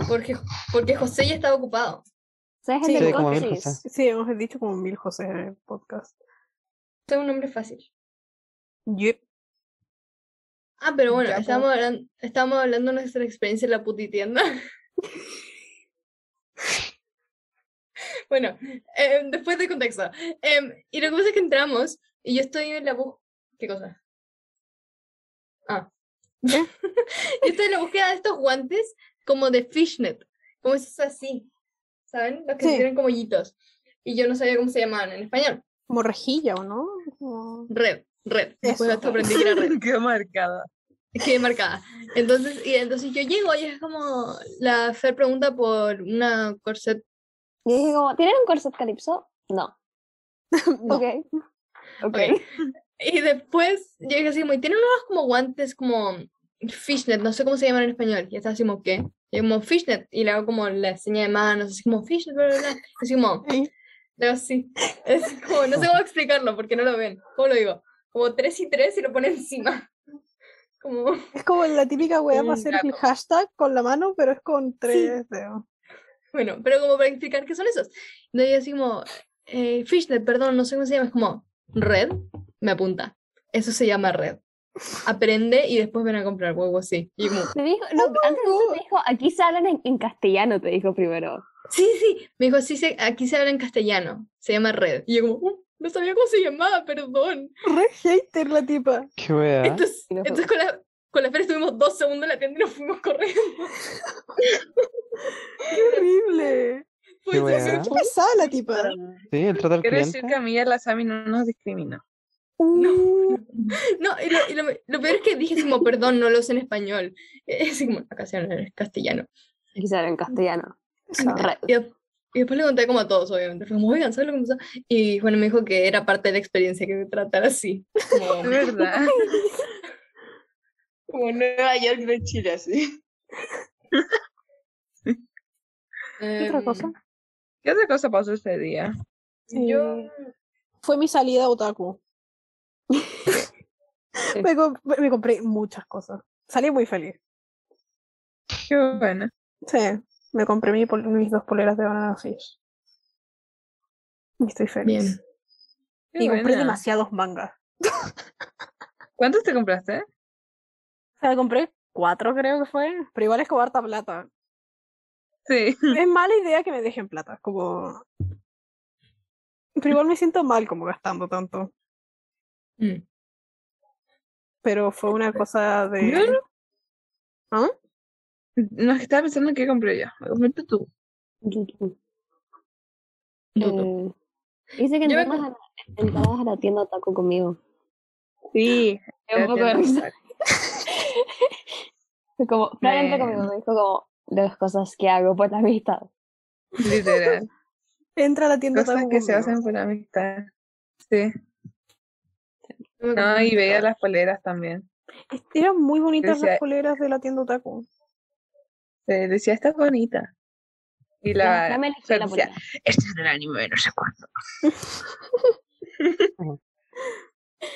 [SPEAKER 3] Porque, porque José ya estaba ocupado.
[SPEAKER 5] ¿Sabes
[SPEAKER 4] Sí,
[SPEAKER 8] como mil
[SPEAKER 5] coxis?
[SPEAKER 8] José.
[SPEAKER 4] Sí, hemos dicho como mil José en el podcast.
[SPEAKER 3] Este es un nombre fácil.
[SPEAKER 4] Yep.
[SPEAKER 3] Ah, pero bueno,
[SPEAKER 1] Ya,
[SPEAKER 3] estábamos hablando, estábamos hablando de nuestra experiencia en la putitienda. bueno, em, después de contexto. Em, y lo que pasa es que entramos y yo estoy en la búsqueda. ¿Qué cosa? Ah. yo estoy en la búsqueda de estos guantes como de fishnet. Como esos así. ¿Saben? Los que
[SPEAKER 4] Sí.
[SPEAKER 3] tienen como hoyitos. Y yo no sabía cómo se llamaban en español.
[SPEAKER 4] Como rejilla, ¿o no? Como-
[SPEAKER 3] Red, red. Después de
[SPEAKER 4] Eso.
[SPEAKER 3] esto aprendí que era red.
[SPEAKER 1] Quedó marcada.
[SPEAKER 3] quedé marcada. Entonces, y entonces yo llego y es como la Fer pregunta por una corset.
[SPEAKER 5] Y dije como, ¿tienen un corset calipso? No.
[SPEAKER 4] No.
[SPEAKER 5] Ok. Ok.
[SPEAKER 3] Ok. Y después llegué así como, y tienen unos como guantes como fishnet, no sé cómo se llaman en español. Y está así como, ¿qué? Y como fishnet. Y le hago como la seña de manos, así como fishnet, bla, bla, bla. Así como,
[SPEAKER 4] Sí.
[SPEAKER 3] le hago así. Es como, no sé cómo explicarlo porque no lo ven. ¿Cómo lo digo? Como tres y tres y lo pone encima. Como,
[SPEAKER 4] Es como la típica weá para hacer el hashtag con la mano, pero es con tres dedos.
[SPEAKER 3] Bueno, pero como para explicar qué son esos. Entonces yo así como, eh, Fishnet, perdón, no sé cómo se llama, es como, red, me apunta. Eso se llama red. Aprende y después ven a comprar huevo así. Y como,
[SPEAKER 5] Te dijo, no, antes de eso te dijo, aquí se hablan en, en castellano, te dijo primero.
[SPEAKER 3] Sí, sí, me dijo, sí, se- aquí se habla en castellano, se llama red. Y yo como, "Uh, no sabía cómo se llamaba, perdón.
[SPEAKER 4] Re hater la tipa.
[SPEAKER 8] Qué wea.
[SPEAKER 3] Entonces, entonces con la, con la Fer estuvimos dos segundos en la tienda y nos fuimos corriendo.
[SPEAKER 4] Qué horrible.
[SPEAKER 3] Fue
[SPEAKER 8] wea.
[SPEAKER 3] súper
[SPEAKER 4] Qué pesada la tipa.
[SPEAKER 8] Sí, el trato al
[SPEAKER 1] Quiero decir que a mí y a la Sami no nos discrimina.
[SPEAKER 4] Uh,
[SPEAKER 3] No, y lo, y lo, lo peor es que dije como, perdón, no lo sé en español. Es como, acá se habla en castellano.
[SPEAKER 5] Se habla en castellano. Re-
[SPEAKER 3] Y, de- y después le conté como a todos, obviamente. Fue como, oigan, ¿sabes lo que me pasó? Y bueno, me dijo que era parte de la experiencia que me tratara así. Como,
[SPEAKER 1] verdad.
[SPEAKER 2] Como Nueva York de Chile, así.
[SPEAKER 4] ¿Qué otra
[SPEAKER 3] em,
[SPEAKER 4] cosa?
[SPEAKER 1] ¿Qué otra cosa pasó ese día?
[SPEAKER 3] Yo,
[SPEAKER 4] Fue mi salida otaku. me, comp- me compré muchas cosas. Salí muy feliz.
[SPEAKER 1] Qué buena.
[SPEAKER 4] Sí, me compré mi pol- mis dos poleras de Banana Fish. Y estoy feliz.
[SPEAKER 3] bien.
[SPEAKER 4] Y compré demasiados mangas.
[SPEAKER 1] ¿Cuántos te compraste?
[SPEAKER 4] O sea, compré cuatro creo que fue, pero igual es como harta plata.
[SPEAKER 1] Sí.
[SPEAKER 4] Es mala idea que me dejen plata, como... Pero igual me siento mal como gastando tanto.
[SPEAKER 3] Mm.
[SPEAKER 4] Pero fue una cosa de... ¿Ah?
[SPEAKER 1] No, es que estaba pensando en qué compré yo. Me compraste tú.
[SPEAKER 5] YouTube.
[SPEAKER 3] Tutu.
[SPEAKER 5] Eh, dice que
[SPEAKER 3] me
[SPEAKER 5] entradas a, la, a la tienda Taco conmigo.
[SPEAKER 1] Sí.
[SPEAKER 5] Dio un poco de risa. Como, Fran conmigo, me dijo como las cosas que hago por la amistad.
[SPEAKER 1] Literal.
[SPEAKER 4] Entra a la tienda
[SPEAKER 1] Cosas
[SPEAKER 4] Taco
[SPEAKER 1] que se hacen por amistad. Sí. No,
[SPEAKER 3] compré
[SPEAKER 1] y veía las poleras también.
[SPEAKER 4] Eran muy bonitas
[SPEAKER 1] Decía-
[SPEAKER 4] las poleras de la tienda Otaku.
[SPEAKER 1] Se decía, esta es bonita. Y la.
[SPEAKER 5] elegí
[SPEAKER 1] sea,
[SPEAKER 5] la
[SPEAKER 1] decía, este es del anime de no sé cuánto.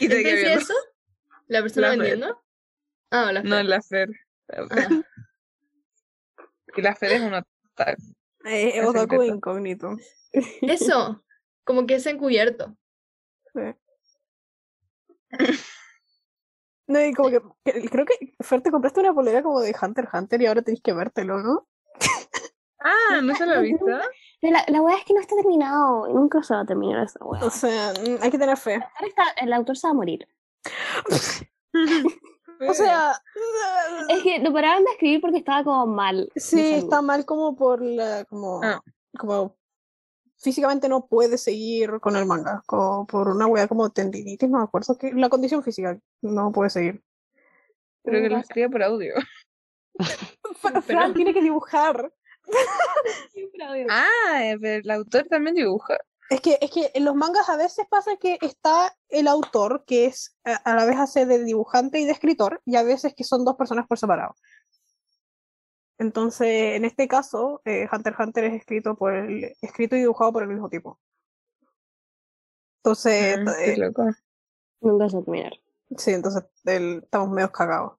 [SPEAKER 1] y
[SPEAKER 3] ¿Quién
[SPEAKER 1] te
[SPEAKER 3] decía eso? ¿La persona
[SPEAKER 1] La
[SPEAKER 3] vendiendo? Ah, la
[SPEAKER 1] No,
[SPEAKER 3] Fer.
[SPEAKER 1] la Fer.
[SPEAKER 3] Ah,
[SPEAKER 1] Y la Fer es una.
[SPEAKER 4] Eh,
[SPEAKER 1] Es
[SPEAKER 4] Otaku
[SPEAKER 1] secreto.
[SPEAKER 4] incógnito.
[SPEAKER 3] Eso, como que es encubierto.
[SPEAKER 4] No, y como que, que- creo que Fer te compraste una polera como de Hunter x Hunter y ahora tenés que vértelo, ¿no?
[SPEAKER 1] Ah, ¿no se lo ha visto?
[SPEAKER 5] Pero La, la weá es que no está terminado. Nunca se va a terminar esa weá.
[SPEAKER 4] O sea, mm, hay que tener fe.
[SPEAKER 5] Ahora está- el autor se va a morir.
[SPEAKER 4] O sea,
[SPEAKER 5] Es que lo pararon de escribir porque estaba como mal.
[SPEAKER 4] sí, está mal como por la, como,
[SPEAKER 1] Ah.
[SPEAKER 4] como físicamente no puede seguir con el manga, como por una wea como tendinitis, no me acuerdo que la condición física no puede seguir.
[SPEAKER 1] Pero que lo escriba por audio.
[SPEAKER 4] Fra- Fran tiene que dibujar.
[SPEAKER 1] Ah, pero el autor también dibuja.
[SPEAKER 4] Es que, es que en los mangas a veces pasa que está el autor, que es a, a la vez hace de dibujante y de escritor, y a veces que son dos personas por separado. Entonces, en este caso, eh, Hunter x Hunter es escrito por el, escrito y dibujado por el mismo tipo. Entonces,
[SPEAKER 1] Ah,
[SPEAKER 4] eh,
[SPEAKER 1] qué loco.
[SPEAKER 5] Nunca se va a terminar.
[SPEAKER 4] sí, entonces el- estamos medio cagados.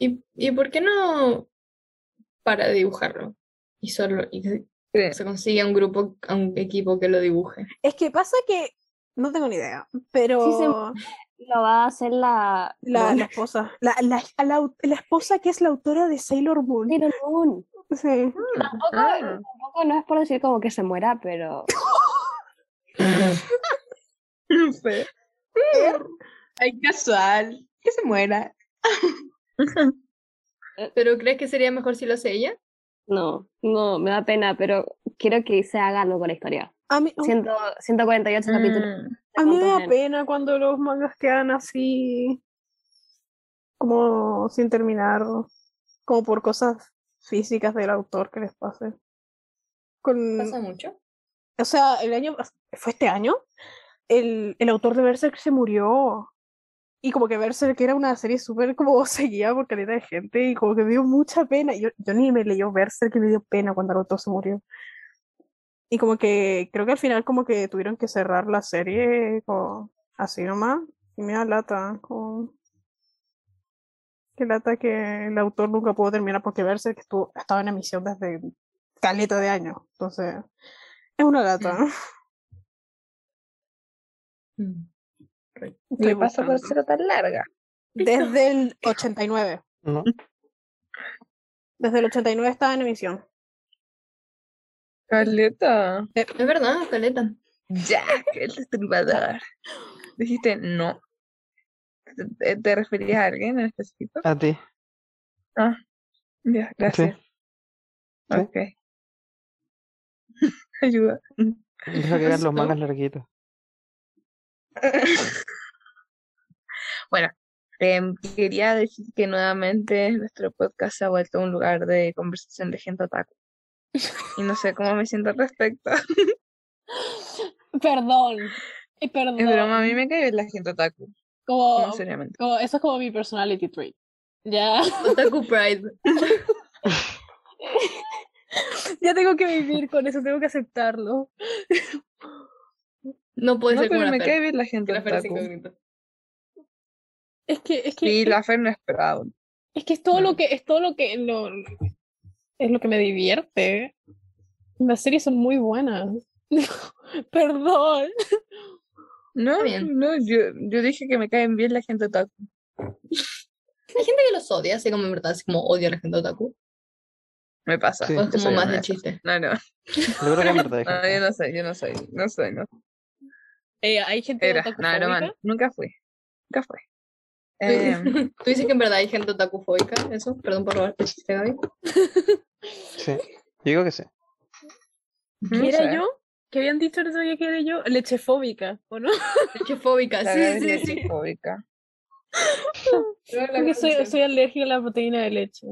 [SPEAKER 3] ¿Y, ¿Y por qué no para de dibujarlo? Y solo y
[SPEAKER 1] Sí.
[SPEAKER 3] se consigue a un grupo, a un equipo que lo dibuje.
[SPEAKER 4] Es que pasa que, no tengo ni idea, pero
[SPEAKER 5] Lo va a hacer la.
[SPEAKER 4] la, esposa, la, la, la esposa que es la autora de Sailor Moon.
[SPEAKER 5] Sailor Moon.
[SPEAKER 4] Sí.
[SPEAKER 5] Tampoco,
[SPEAKER 1] Ah.
[SPEAKER 5] tampoco no es por decir como que se muera, pero.
[SPEAKER 1] Fe.
[SPEAKER 2] Ay, casual. Que se muera.
[SPEAKER 3] ¿Pero crees que sería mejor si lo hace ella?
[SPEAKER 5] No, no, me da pena, pero quiero que se haga algo con la historia.
[SPEAKER 4] A mí,
[SPEAKER 5] Ciento, 148 capítulos.
[SPEAKER 1] Mm,
[SPEAKER 4] A mí me da
[SPEAKER 5] ¿Cuántos
[SPEAKER 4] pena cuando los mangas quedan así, como sin terminar, como por cosas físicas del autor que les pase. Con,
[SPEAKER 3] ¿Pasa mucho?
[SPEAKER 4] o sea, el año, fue este año, el, el autor de Berserk se murió. Y como que Berserk era una serie súper como seguida por calidad de gente y como que me dio mucha pena. Yo, yo ni me leyó Berserk y me dio pena cuando el autor se murió. Y como que creo que al final como que tuvieron que cerrar la serie como así nomás. Y me da lata. Como... Qué lata que el autor nunca pudo terminar porque Berserk estuvo, estaba en emisión desde caleta de años. Entonces, es una lata.
[SPEAKER 3] Mm.
[SPEAKER 4] Estoy
[SPEAKER 1] ¿Qué pasa por ser tan larga?
[SPEAKER 4] Desde el 89.
[SPEAKER 8] ¿No?
[SPEAKER 4] Desde el 89 estaba en emisión.
[SPEAKER 1] Caleta.
[SPEAKER 3] Es verdad, caleta.
[SPEAKER 1] Jack, el destripador. Dijiste no. ¿Te, te referías a alguien en específico?
[SPEAKER 8] A ti.
[SPEAKER 1] Ah, ya, gracias.
[SPEAKER 8] Sí.
[SPEAKER 1] Ok. Ayuda.
[SPEAKER 8] Deja que vean los mangas larguitos.
[SPEAKER 1] Bueno, em, quería decir que nuevamente nuestro podcast se ha vuelto un lugar de conversación de gente otaku. Y no sé cómo me siento al respecto.
[SPEAKER 4] Perdón. eh, Perdón.
[SPEAKER 1] Es broma, a mí me cae bien la gente otaku.
[SPEAKER 4] Como,
[SPEAKER 1] No, seriamente.
[SPEAKER 4] como- eso es como mi personality trait. Ya.
[SPEAKER 3] Otaku Pride.
[SPEAKER 4] ya tengo que vivir con eso, tengo que aceptarlo.
[SPEAKER 3] No puede
[SPEAKER 1] No,
[SPEAKER 3] ser como
[SPEAKER 1] pero me cae bien la
[SPEAKER 3] que
[SPEAKER 1] gente
[SPEAKER 3] la Fer es
[SPEAKER 1] otaku.
[SPEAKER 3] incógnita.
[SPEAKER 4] Es que, es que,
[SPEAKER 1] Sí, la Fer no es
[SPEAKER 4] es que es todo lo que, es todo lo que lo, es lo que me divierte. Las series son muy buenas. Perdón.
[SPEAKER 1] No,
[SPEAKER 3] bien.
[SPEAKER 1] no, yo, yo dije que me caen bien la gente otaku.
[SPEAKER 3] Hay gente que los odia, así como en verdad, así como odia a la gente otaku.
[SPEAKER 1] Me pasa.
[SPEAKER 8] Sí.
[SPEAKER 3] O es como más de chiste.
[SPEAKER 1] No, no,
[SPEAKER 8] Yo creo que en verdad hay
[SPEAKER 1] no, yo no soy, yo no soy, no soy, no.
[SPEAKER 4] Eh, hay gente
[SPEAKER 1] Era, no, era man, nunca fui. Nunca fui. Em,
[SPEAKER 3] ¿Tú dices que en verdad hay gente otakufóbica? ¿Eso? Perdón por robarte el chiste, Gaby.
[SPEAKER 8] Sí. Yo digo que sí.
[SPEAKER 4] ¿Qué era
[SPEAKER 1] sé.
[SPEAKER 4] yo? ¿Qué habían dicho el otro día que era yo? Lechefóbica, ¿o no?
[SPEAKER 3] Lechefóbica, sí, sí, sí.
[SPEAKER 1] lechefóbica.
[SPEAKER 4] Porque soy, soy alérgica a la proteína de leche.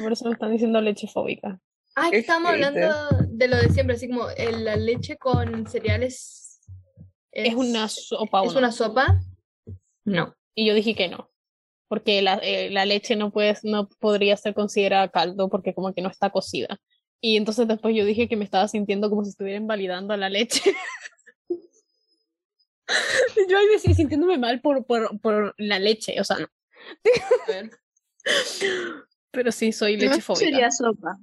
[SPEAKER 4] Por eso me están diciendo lechefóbica.
[SPEAKER 3] Ah, que
[SPEAKER 1] hater.
[SPEAKER 3] hablando de lo de siempre, así como eh, la leche con cereales
[SPEAKER 4] ¿Es una sopa
[SPEAKER 3] ¿Es
[SPEAKER 4] no?
[SPEAKER 3] una sopa? No.
[SPEAKER 4] Y yo dije que no. Porque la, eh, la leche no, puede, no podría ser considerada caldo porque como que no está cocida. Y entonces después yo dije que me estaba sintiendo como si estuviera invalidando a la leche. yo ahí me estoy sintiéndome mal por, por, por la leche, o sea, no.
[SPEAKER 3] A ver.
[SPEAKER 4] Pero sí, soy
[SPEAKER 2] No
[SPEAKER 4] lechefóbica.
[SPEAKER 2] sería sopa.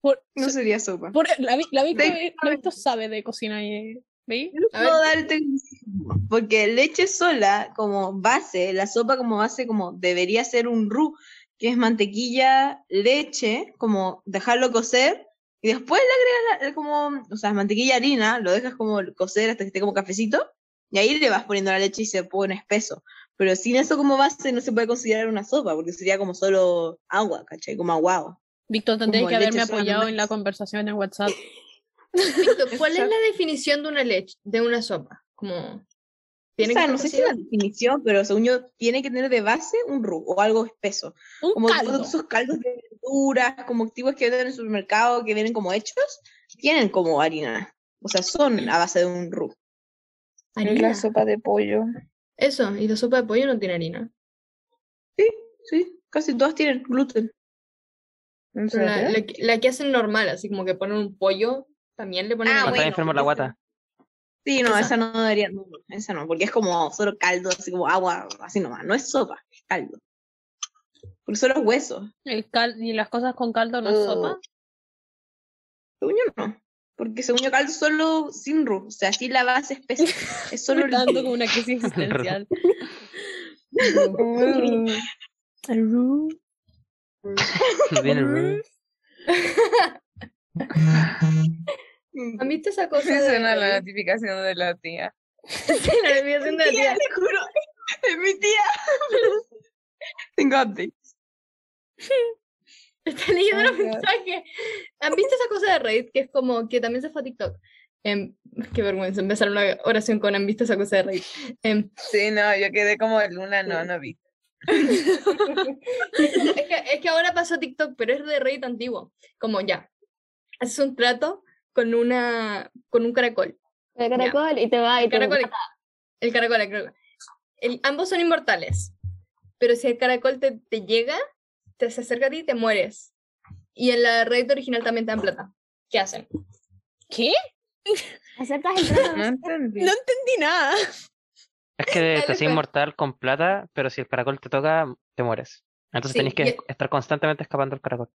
[SPEAKER 4] Por-
[SPEAKER 2] No sería sopa.
[SPEAKER 4] por- la, Vi- la
[SPEAKER 2] De-
[SPEAKER 4] la Victo sabe de cocina y... ¿Veis?
[SPEAKER 3] A
[SPEAKER 2] puedo
[SPEAKER 3] ver.
[SPEAKER 2] dar el tecnicismo, porque leche sola como base, la sopa como base como debería ser un roux, que es mantequilla, leche, como dejarlo cocer y después le agregas la- como, o sea, mantequilla harina, lo dejas como cocer hasta que esté como cafecito y ahí le vas poniendo la leche y se pone espeso. Pero sin eso como base no se puede considerar una sopa, porque sería como solo agua, ¿cachai? Como aguado.
[SPEAKER 4] Víctor,
[SPEAKER 2] Como
[SPEAKER 4] que haberme apoyado en la conversación en WhatsApp.
[SPEAKER 3] ¿cuál es la definición de una leche, de una sopa? Como tiene
[SPEAKER 2] o sea,
[SPEAKER 3] que
[SPEAKER 2] no sé si es la definición, pero según yo, tiene que tener de base un roux o algo espeso.
[SPEAKER 4] Un
[SPEAKER 2] como
[SPEAKER 4] caldo.
[SPEAKER 2] todos esos caldos de verduras, como activos que venden en el supermercado, que vienen como hechos, tienen como harina. O sea, son a base de un roux.
[SPEAKER 3] Harina.
[SPEAKER 1] la sopa de pollo.
[SPEAKER 3] Eso, y la sopa de pollo no tiene harina.
[SPEAKER 2] Sí, casi todas tienen gluten.
[SPEAKER 3] La que hacen normal, así como que ponen un pollo, también le ponen
[SPEAKER 2] Ah,
[SPEAKER 8] No
[SPEAKER 3] harina.
[SPEAKER 8] está enfermo la guata.
[SPEAKER 2] Sí, no,
[SPEAKER 3] Esa.
[SPEAKER 2] esa no debería, no, esa no, porque es como solo caldo, así como agua, así nomás. No es sopa, es caldo. Porque solo es hueso.
[SPEAKER 4] El cal y las cosas con caldo no es sopa.
[SPEAKER 2] Según yo no. Porque según yo caldo solo sin roux, o sea, sin la base espesa. Es solo líquido.
[SPEAKER 4] como una crisis existencial. El.
[SPEAKER 8] Viene el
[SPEAKER 3] ¿Han visto esa cosa
[SPEAKER 1] Me
[SPEAKER 3] de
[SPEAKER 1] suena la notificación de la tía.
[SPEAKER 3] Sí, la notificación de la tía.
[SPEAKER 2] te juro, es mi tía. Tengo updates.
[SPEAKER 3] Está leyendo los
[SPEAKER 1] Oh,
[SPEAKER 3] mensajes. ¿Han visto esa cosa de Reddit que es como que también se fue a TikTok? Em, qué vergüenza empezar una oración con ¿han visto esa cosa de Reddit? Em,
[SPEAKER 1] Sí, no, yo quedé como Luna, no, no vi.
[SPEAKER 3] es, que, es que ahora pasó a TikTok, pero es de Reddit antiguo. Como ya, haces un trato con una con un caracol.
[SPEAKER 5] El caracol y te va y
[SPEAKER 3] El
[SPEAKER 5] te
[SPEAKER 3] caracol, el caracol, el caracol. El- ambos son inmortales. Pero si el caracol te, te llega, te se acerca a ti y te mueres. Y en la Reddit original también te dan plata. ¿Qué hacen?
[SPEAKER 4] ¿Qué?
[SPEAKER 5] aceptas el trato.
[SPEAKER 1] No entendí.
[SPEAKER 4] No entendí nada.
[SPEAKER 8] Es que haces
[SPEAKER 3] pues.
[SPEAKER 8] inmortal con plata, pero si el caracol te toca, te mueres. Entonces
[SPEAKER 3] Sí,
[SPEAKER 8] tenés que
[SPEAKER 3] y-
[SPEAKER 8] estar constantemente escapando del caracol.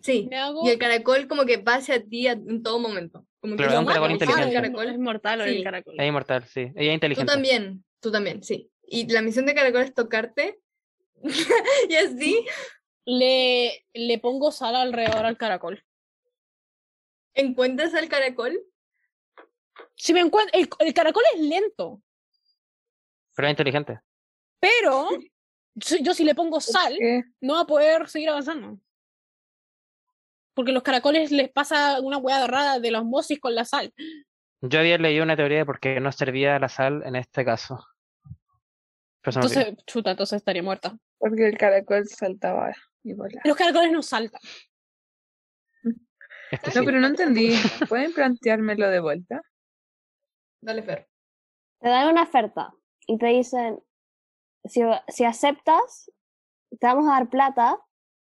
[SPEAKER 3] Sí.
[SPEAKER 4] Me hago.
[SPEAKER 3] Y el caracol como que va hacia ti a- en todo momento. Como
[SPEAKER 8] Pero es un caracol inteligente.
[SPEAKER 3] el
[SPEAKER 4] Es
[SPEAKER 3] caracol.
[SPEAKER 4] mortal o
[SPEAKER 3] Sí.
[SPEAKER 4] el caracol.
[SPEAKER 8] Es inmortal, sí. Ella es
[SPEAKER 3] Tú
[SPEAKER 8] inteligente.
[SPEAKER 3] también, tú también, sí. Y la misión de caracol es tocarte. y así.
[SPEAKER 4] Le, le pongo sal alrededor al caracol.
[SPEAKER 3] ¿Encuentras al caracol?
[SPEAKER 4] Si me encuentro, el, el caracol es lento,
[SPEAKER 8] Pero es inteligente.
[SPEAKER 4] pero yo si le pongo sal, no va a poder seguir avanzando. Porque los caracoles les pasa una hueá rara de la osmosis con la sal.
[SPEAKER 8] Yo había leído una teoría de por qué no servía la sal en este caso. Pero.
[SPEAKER 4] Entonces, chuta, entonces estaría muerta.
[SPEAKER 1] Porque el caracol saltaba y volaba.
[SPEAKER 4] Los caracoles no saltan.
[SPEAKER 8] Este
[SPEAKER 1] No,
[SPEAKER 8] sí.
[SPEAKER 1] pero no entendí. ¿Pueden planteármelo de vuelta?
[SPEAKER 3] Dale, Fer.
[SPEAKER 5] Te dan una oferta y te dicen, si, si aceptas, te vamos a dar plata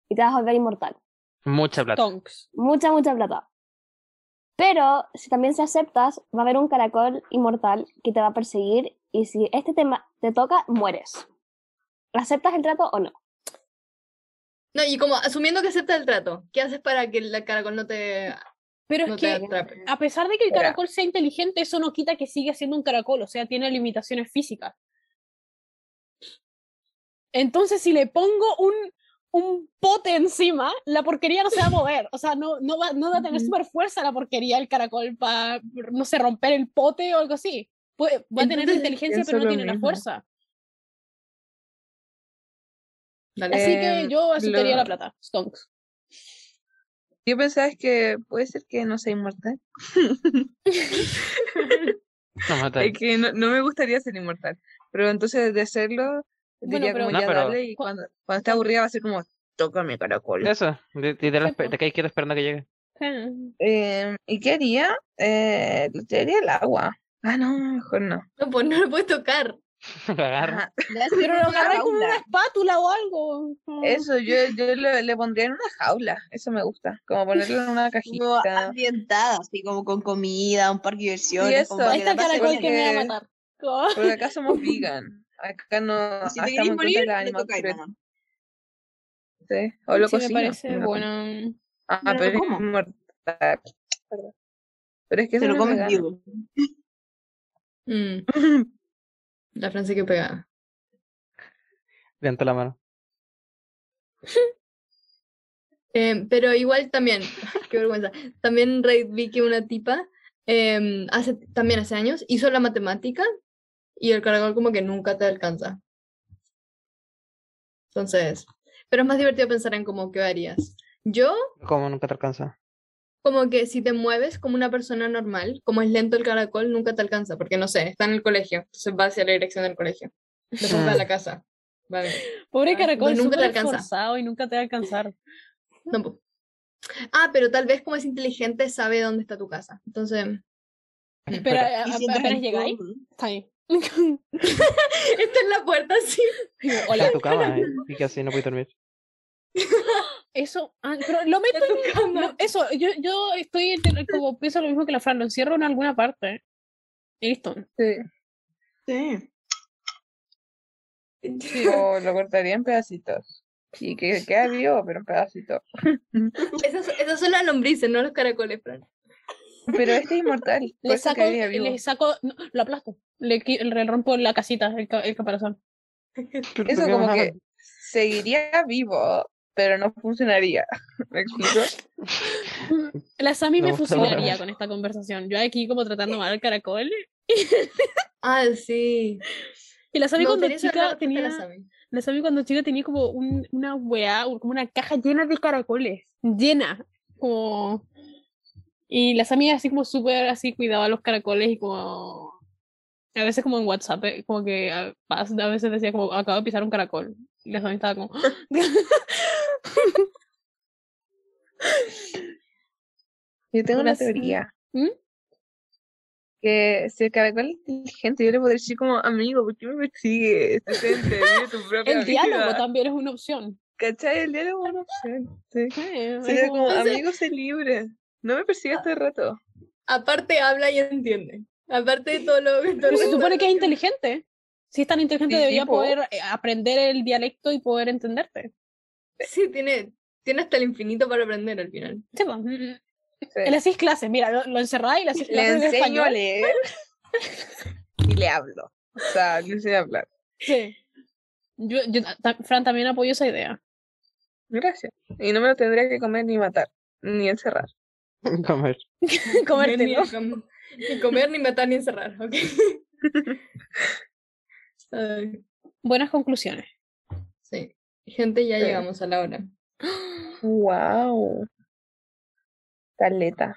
[SPEAKER 5] y te vas a volver inmortal.
[SPEAKER 8] Mucha plata.
[SPEAKER 4] Tonks.
[SPEAKER 5] Mucha, mucha plata. Pero si también si aceptas, va a haber un caracol inmortal que te va a perseguir y si este tema te toca, mueres. ¿Aceptas el trato o no?
[SPEAKER 3] No, y como asumiendo que aceptas el trato, ¿qué haces para que el caracol no te,
[SPEAKER 4] Pero
[SPEAKER 3] no
[SPEAKER 4] es que,
[SPEAKER 3] atrape?
[SPEAKER 4] a pesar de que el caracol sea inteligente, eso no quita que siga siendo un caracol, o sea, tiene limitaciones físicas. Entonces, si le pongo un, un pote encima, la porquería no se va a mover. O sea, no, no, va, no va a tener super fuerza la porquería el caracol para, no sé, romper el pote o algo así. Puede- va a tener inteligencia, pero no tiene la fuerza.
[SPEAKER 3] Dale.
[SPEAKER 4] Así que yo aceptaría
[SPEAKER 1] lo-
[SPEAKER 4] la plata. Stonks.
[SPEAKER 1] Yo pensaba es que puede ser que no sea inmortal.
[SPEAKER 8] No.
[SPEAKER 1] Es que no, no me gustaría ser inmortal. Pero entonces de hacerlo,
[SPEAKER 4] Bueno,
[SPEAKER 1] diría
[SPEAKER 4] pero-
[SPEAKER 1] como
[SPEAKER 8] No,
[SPEAKER 1] ya
[SPEAKER 8] pero-
[SPEAKER 1] dale y
[SPEAKER 4] Cu-
[SPEAKER 1] cuando, cuando esté aburrida va a ser como, tócame caracol.
[SPEAKER 8] Eso, de, de, de, la
[SPEAKER 4] Sí,
[SPEAKER 8] de que que ir esperando que llegue.
[SPEAKER 1] Em, ¿y qué haría? Eh, le tiraría el agua. Ah, no, mejor no.
[SPEAKER 3] No, pues no lo puedes tocar.
[SPEAKER 8] Lo agarra.
[SPEAKER 4] Pero lo agarra con una espátula o algo.
[SPEAKER 1] Eso, yo, yo le, le pondría en una jaula. Eso me gusta. Como ponerlo en una
[SPEAKER 2] Como
[SPEAKER 1] cajita.
[SPEAKER 2] ambientada, así como con comida, un parque de diversiones. como
[SPEAKER 1] eso.
[SPEAKER 2] para
[SPEAKER 4] Ahí
[SPEAKER 2] que
[SPEAKER 4] está el
[SPEAKER 2] la pasen
[SPEAKER 4] caracol
[SPEAKER 2] bien.
[SPEAKER 4] que me va a matar.
[SPEAKER 1] Porque acá somos vegan. Acá no
[SPEAKER 2] Si te querés morir,
[SPEAKER 1] la
[SPEAKER 2] te toca ir.
[SPEAKER 1] Sí, O lo
[SPEAKER 4] Sí, me parece
[SPEAKER 1] no.
[SPEAKER 4] bueno.
[SPEAKER 1] Ah,
[SPEAKER 2] Pero
[SPEAKER 1] pero es. Perdón. Pero es que
[SPEAKER 2] Se lo comen vivo.
[SPEAKER 3] Mm, La Francia que pega.
[SPEAKER 8] Levanta la mano.
[SPEAKER 3] Em, pero igual también, qué vergüenza. También vi que una tipa em, hace, también hace años hizo la matemática y el caracol como que nunca te alcanza. Entonces, pero es más divertido pensar en cómo qué harías. Yo,
[SPEAKER 8] ¿Cómo nunca te alcanza?
[SPEAKER 3] como que si te mueves como una persona normal, como es lento el caracol, nunca te alcanza, porque no sé, está en el colegio, entonces va hacia la dirección del colegio. Después va a la casa. Vale.
[SPEAKER 4] Pobre
[SPEAKER 3] Ah,
[SPEAKER 4] caracol,
[SPEAKER 3] nunca te alcanza.
[SPEAKER 4] y nunca te va a alcanzar.
[SPEAKER 3] No. Ah, pero tal vez como es inteligente sabe dónde está tu casa. Entonces,
[SPEAKER 4] Espera,
[SPEAKER 2] entras
[SPEAKER 4] apenas
[SPEAKER 2] en
[SPEAKER 4] llegáis, está ahí.
[SPEAKER 3] Esta es la puerta, sí.
[SPEAKER 4] Hola.
[SPEAKER 8] Tu cama eh, y que así no puedes dormir.
[SPEAKER 4] Eso, ah, pero lo meto en lo- eso, yo, yo estoy como pienso lo mismo que la Fran, lo encierro en alguna parte. Y listo.
[SPEAKER 1] Sí.
[SPEAKER 2] Sí.
[SPEAKER 1] O lo cortaría en pedacitos. Y que queda vivo, pero en pedacitos.
[SPEAKER 3] Esas, esas son las lombrices, no los caracoles, Fran.
[SPEAKER 1] Pero este es inmortal.
[SPEAKER 4] Le saco, le saco, no, lo aplasto. Le, le rompo la casita, el, ca- el caparazón.
[SPEAKER 1] Eso como que seguiría vivo, pero no funcionaría. ¿Me explico?
[SPEAKER 4] La Sami
[SPEAKER 8] Me
[SPEAKER 4] fusilaría con esta conversación. Yo aquí como tratando mal al caracol.
[SPEAKER 3] Ah, sí.
[SPEAKER 4] Y la Sami cuando chica
[SPEAKER 3] la
[SPEAKER 4] tenía,
[SPEAKER 3] Sami.
[SPEAKER 4] la Sami cuando chica tenía como un, una weá, como una caja llena de caracoles. Llena. Como... Y la Sami así como súper así cuidaba los caracoles y como... A veces como en WhatsApp, eh, como que a, a veces decía como acabo de pisar un caracol. Y la Sami estaba como...
[SPEAKER 1] Yo tengo una
[SPEAKER 4] sí.
[SPEAKER 1] teoría.
[SPEAKER 4] ¿Mm?
[SPEAKER 1] Que si el caracol es inteligente, yo le podría decir como, amigo, ¿por qué me persigues? Tu propia
[SPEAKER 4] El diálogo
[SPEAKER 1] vida".
[SPEAKER 4] también es una opción.
[SPEAKER 1] ¿Cachai? El diálogo es una opción. Sí.
[SPEAKER 4] Es
[SPEAKER 1] Sería
[SPEAKER 4] como-
[SPEAKER 1] como, amigo, sé libre. No me persigas todo el rato.
[SPEAKER 3] Aparte habla y entiende. Aparte de todo lo que
[SPEAKER 4] Pero se supone que es inteligente. Si es tan inteligente,
[SPEAKER 1] Sí,
[SPEAKER 4] debería
[SPEAKER 1] po.
[SPEAKER 4] poder eh, aprender el dialecto y poder entenderte.
[SPEAKER 3] Sí, tiene, tiene hasta el infinito para aprender al final.
[SPEAKER 4] Sí, pues,
[SPEAKER 1] Sí.
[SPEAKER 4] Le hacís clases, mira, lo, lo encerráis y le hacís
[SPEAKER 1] Le
[SPEAKER 4] clases de
[SPEAKER 1] enseño a
[SPEAKER 4] español.
[SPEAKER 1] leer y le hablo. O sea, le enseño a hablar.
[SPEAKER 4] Sí. Yo, yo, Fran, también apoyo esa idea.
[SPEAKER 1] Gracias. Y no me lo tendría que comer ni matar, ni encerrar.
[SPEAKER 8] Comer.
[SPEAKER 3] Ni,
[SPEAKER 4] Comértelo.
[SPEAKER 3] com- ni comer, ni matar, ni encerrar, ¿ok?
[SPEAKER 4] Buenas conclusiones.
[SPEAKER 3] sí. Gente, ya
[SPEAKER 1] Sí.
[SPEAKER 3] llegamos a la hora.
[SPEAKER 1] Wow. Caleta.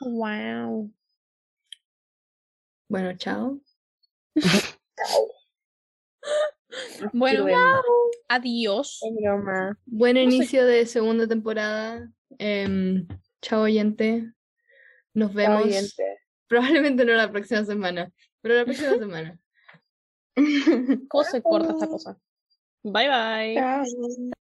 [SPEAKER 4] Wow.
[SPEAKER 3] Bueno, chao.
[SPEAKER 4] Bueno,
[SPEAKER 1] Cruel.
[SPEAKER 4] adiós.
[SPEAKER 1] Es broma.
[SPEAKER 3] Buen inicio de segunda temporada. Em, chao, oyente. Nos
[SPEAKER 1] Chao,
[SPEAKER 3] vemos.
[SPEAKER 1] oyente.
[SPEAKER 3] Probablemente no la próxima semana, pero la próxima semana.
[SPEAKER 4] ¿Cómo se corta esta cosa? Bye bye.
[SPEAKER 1] Chao.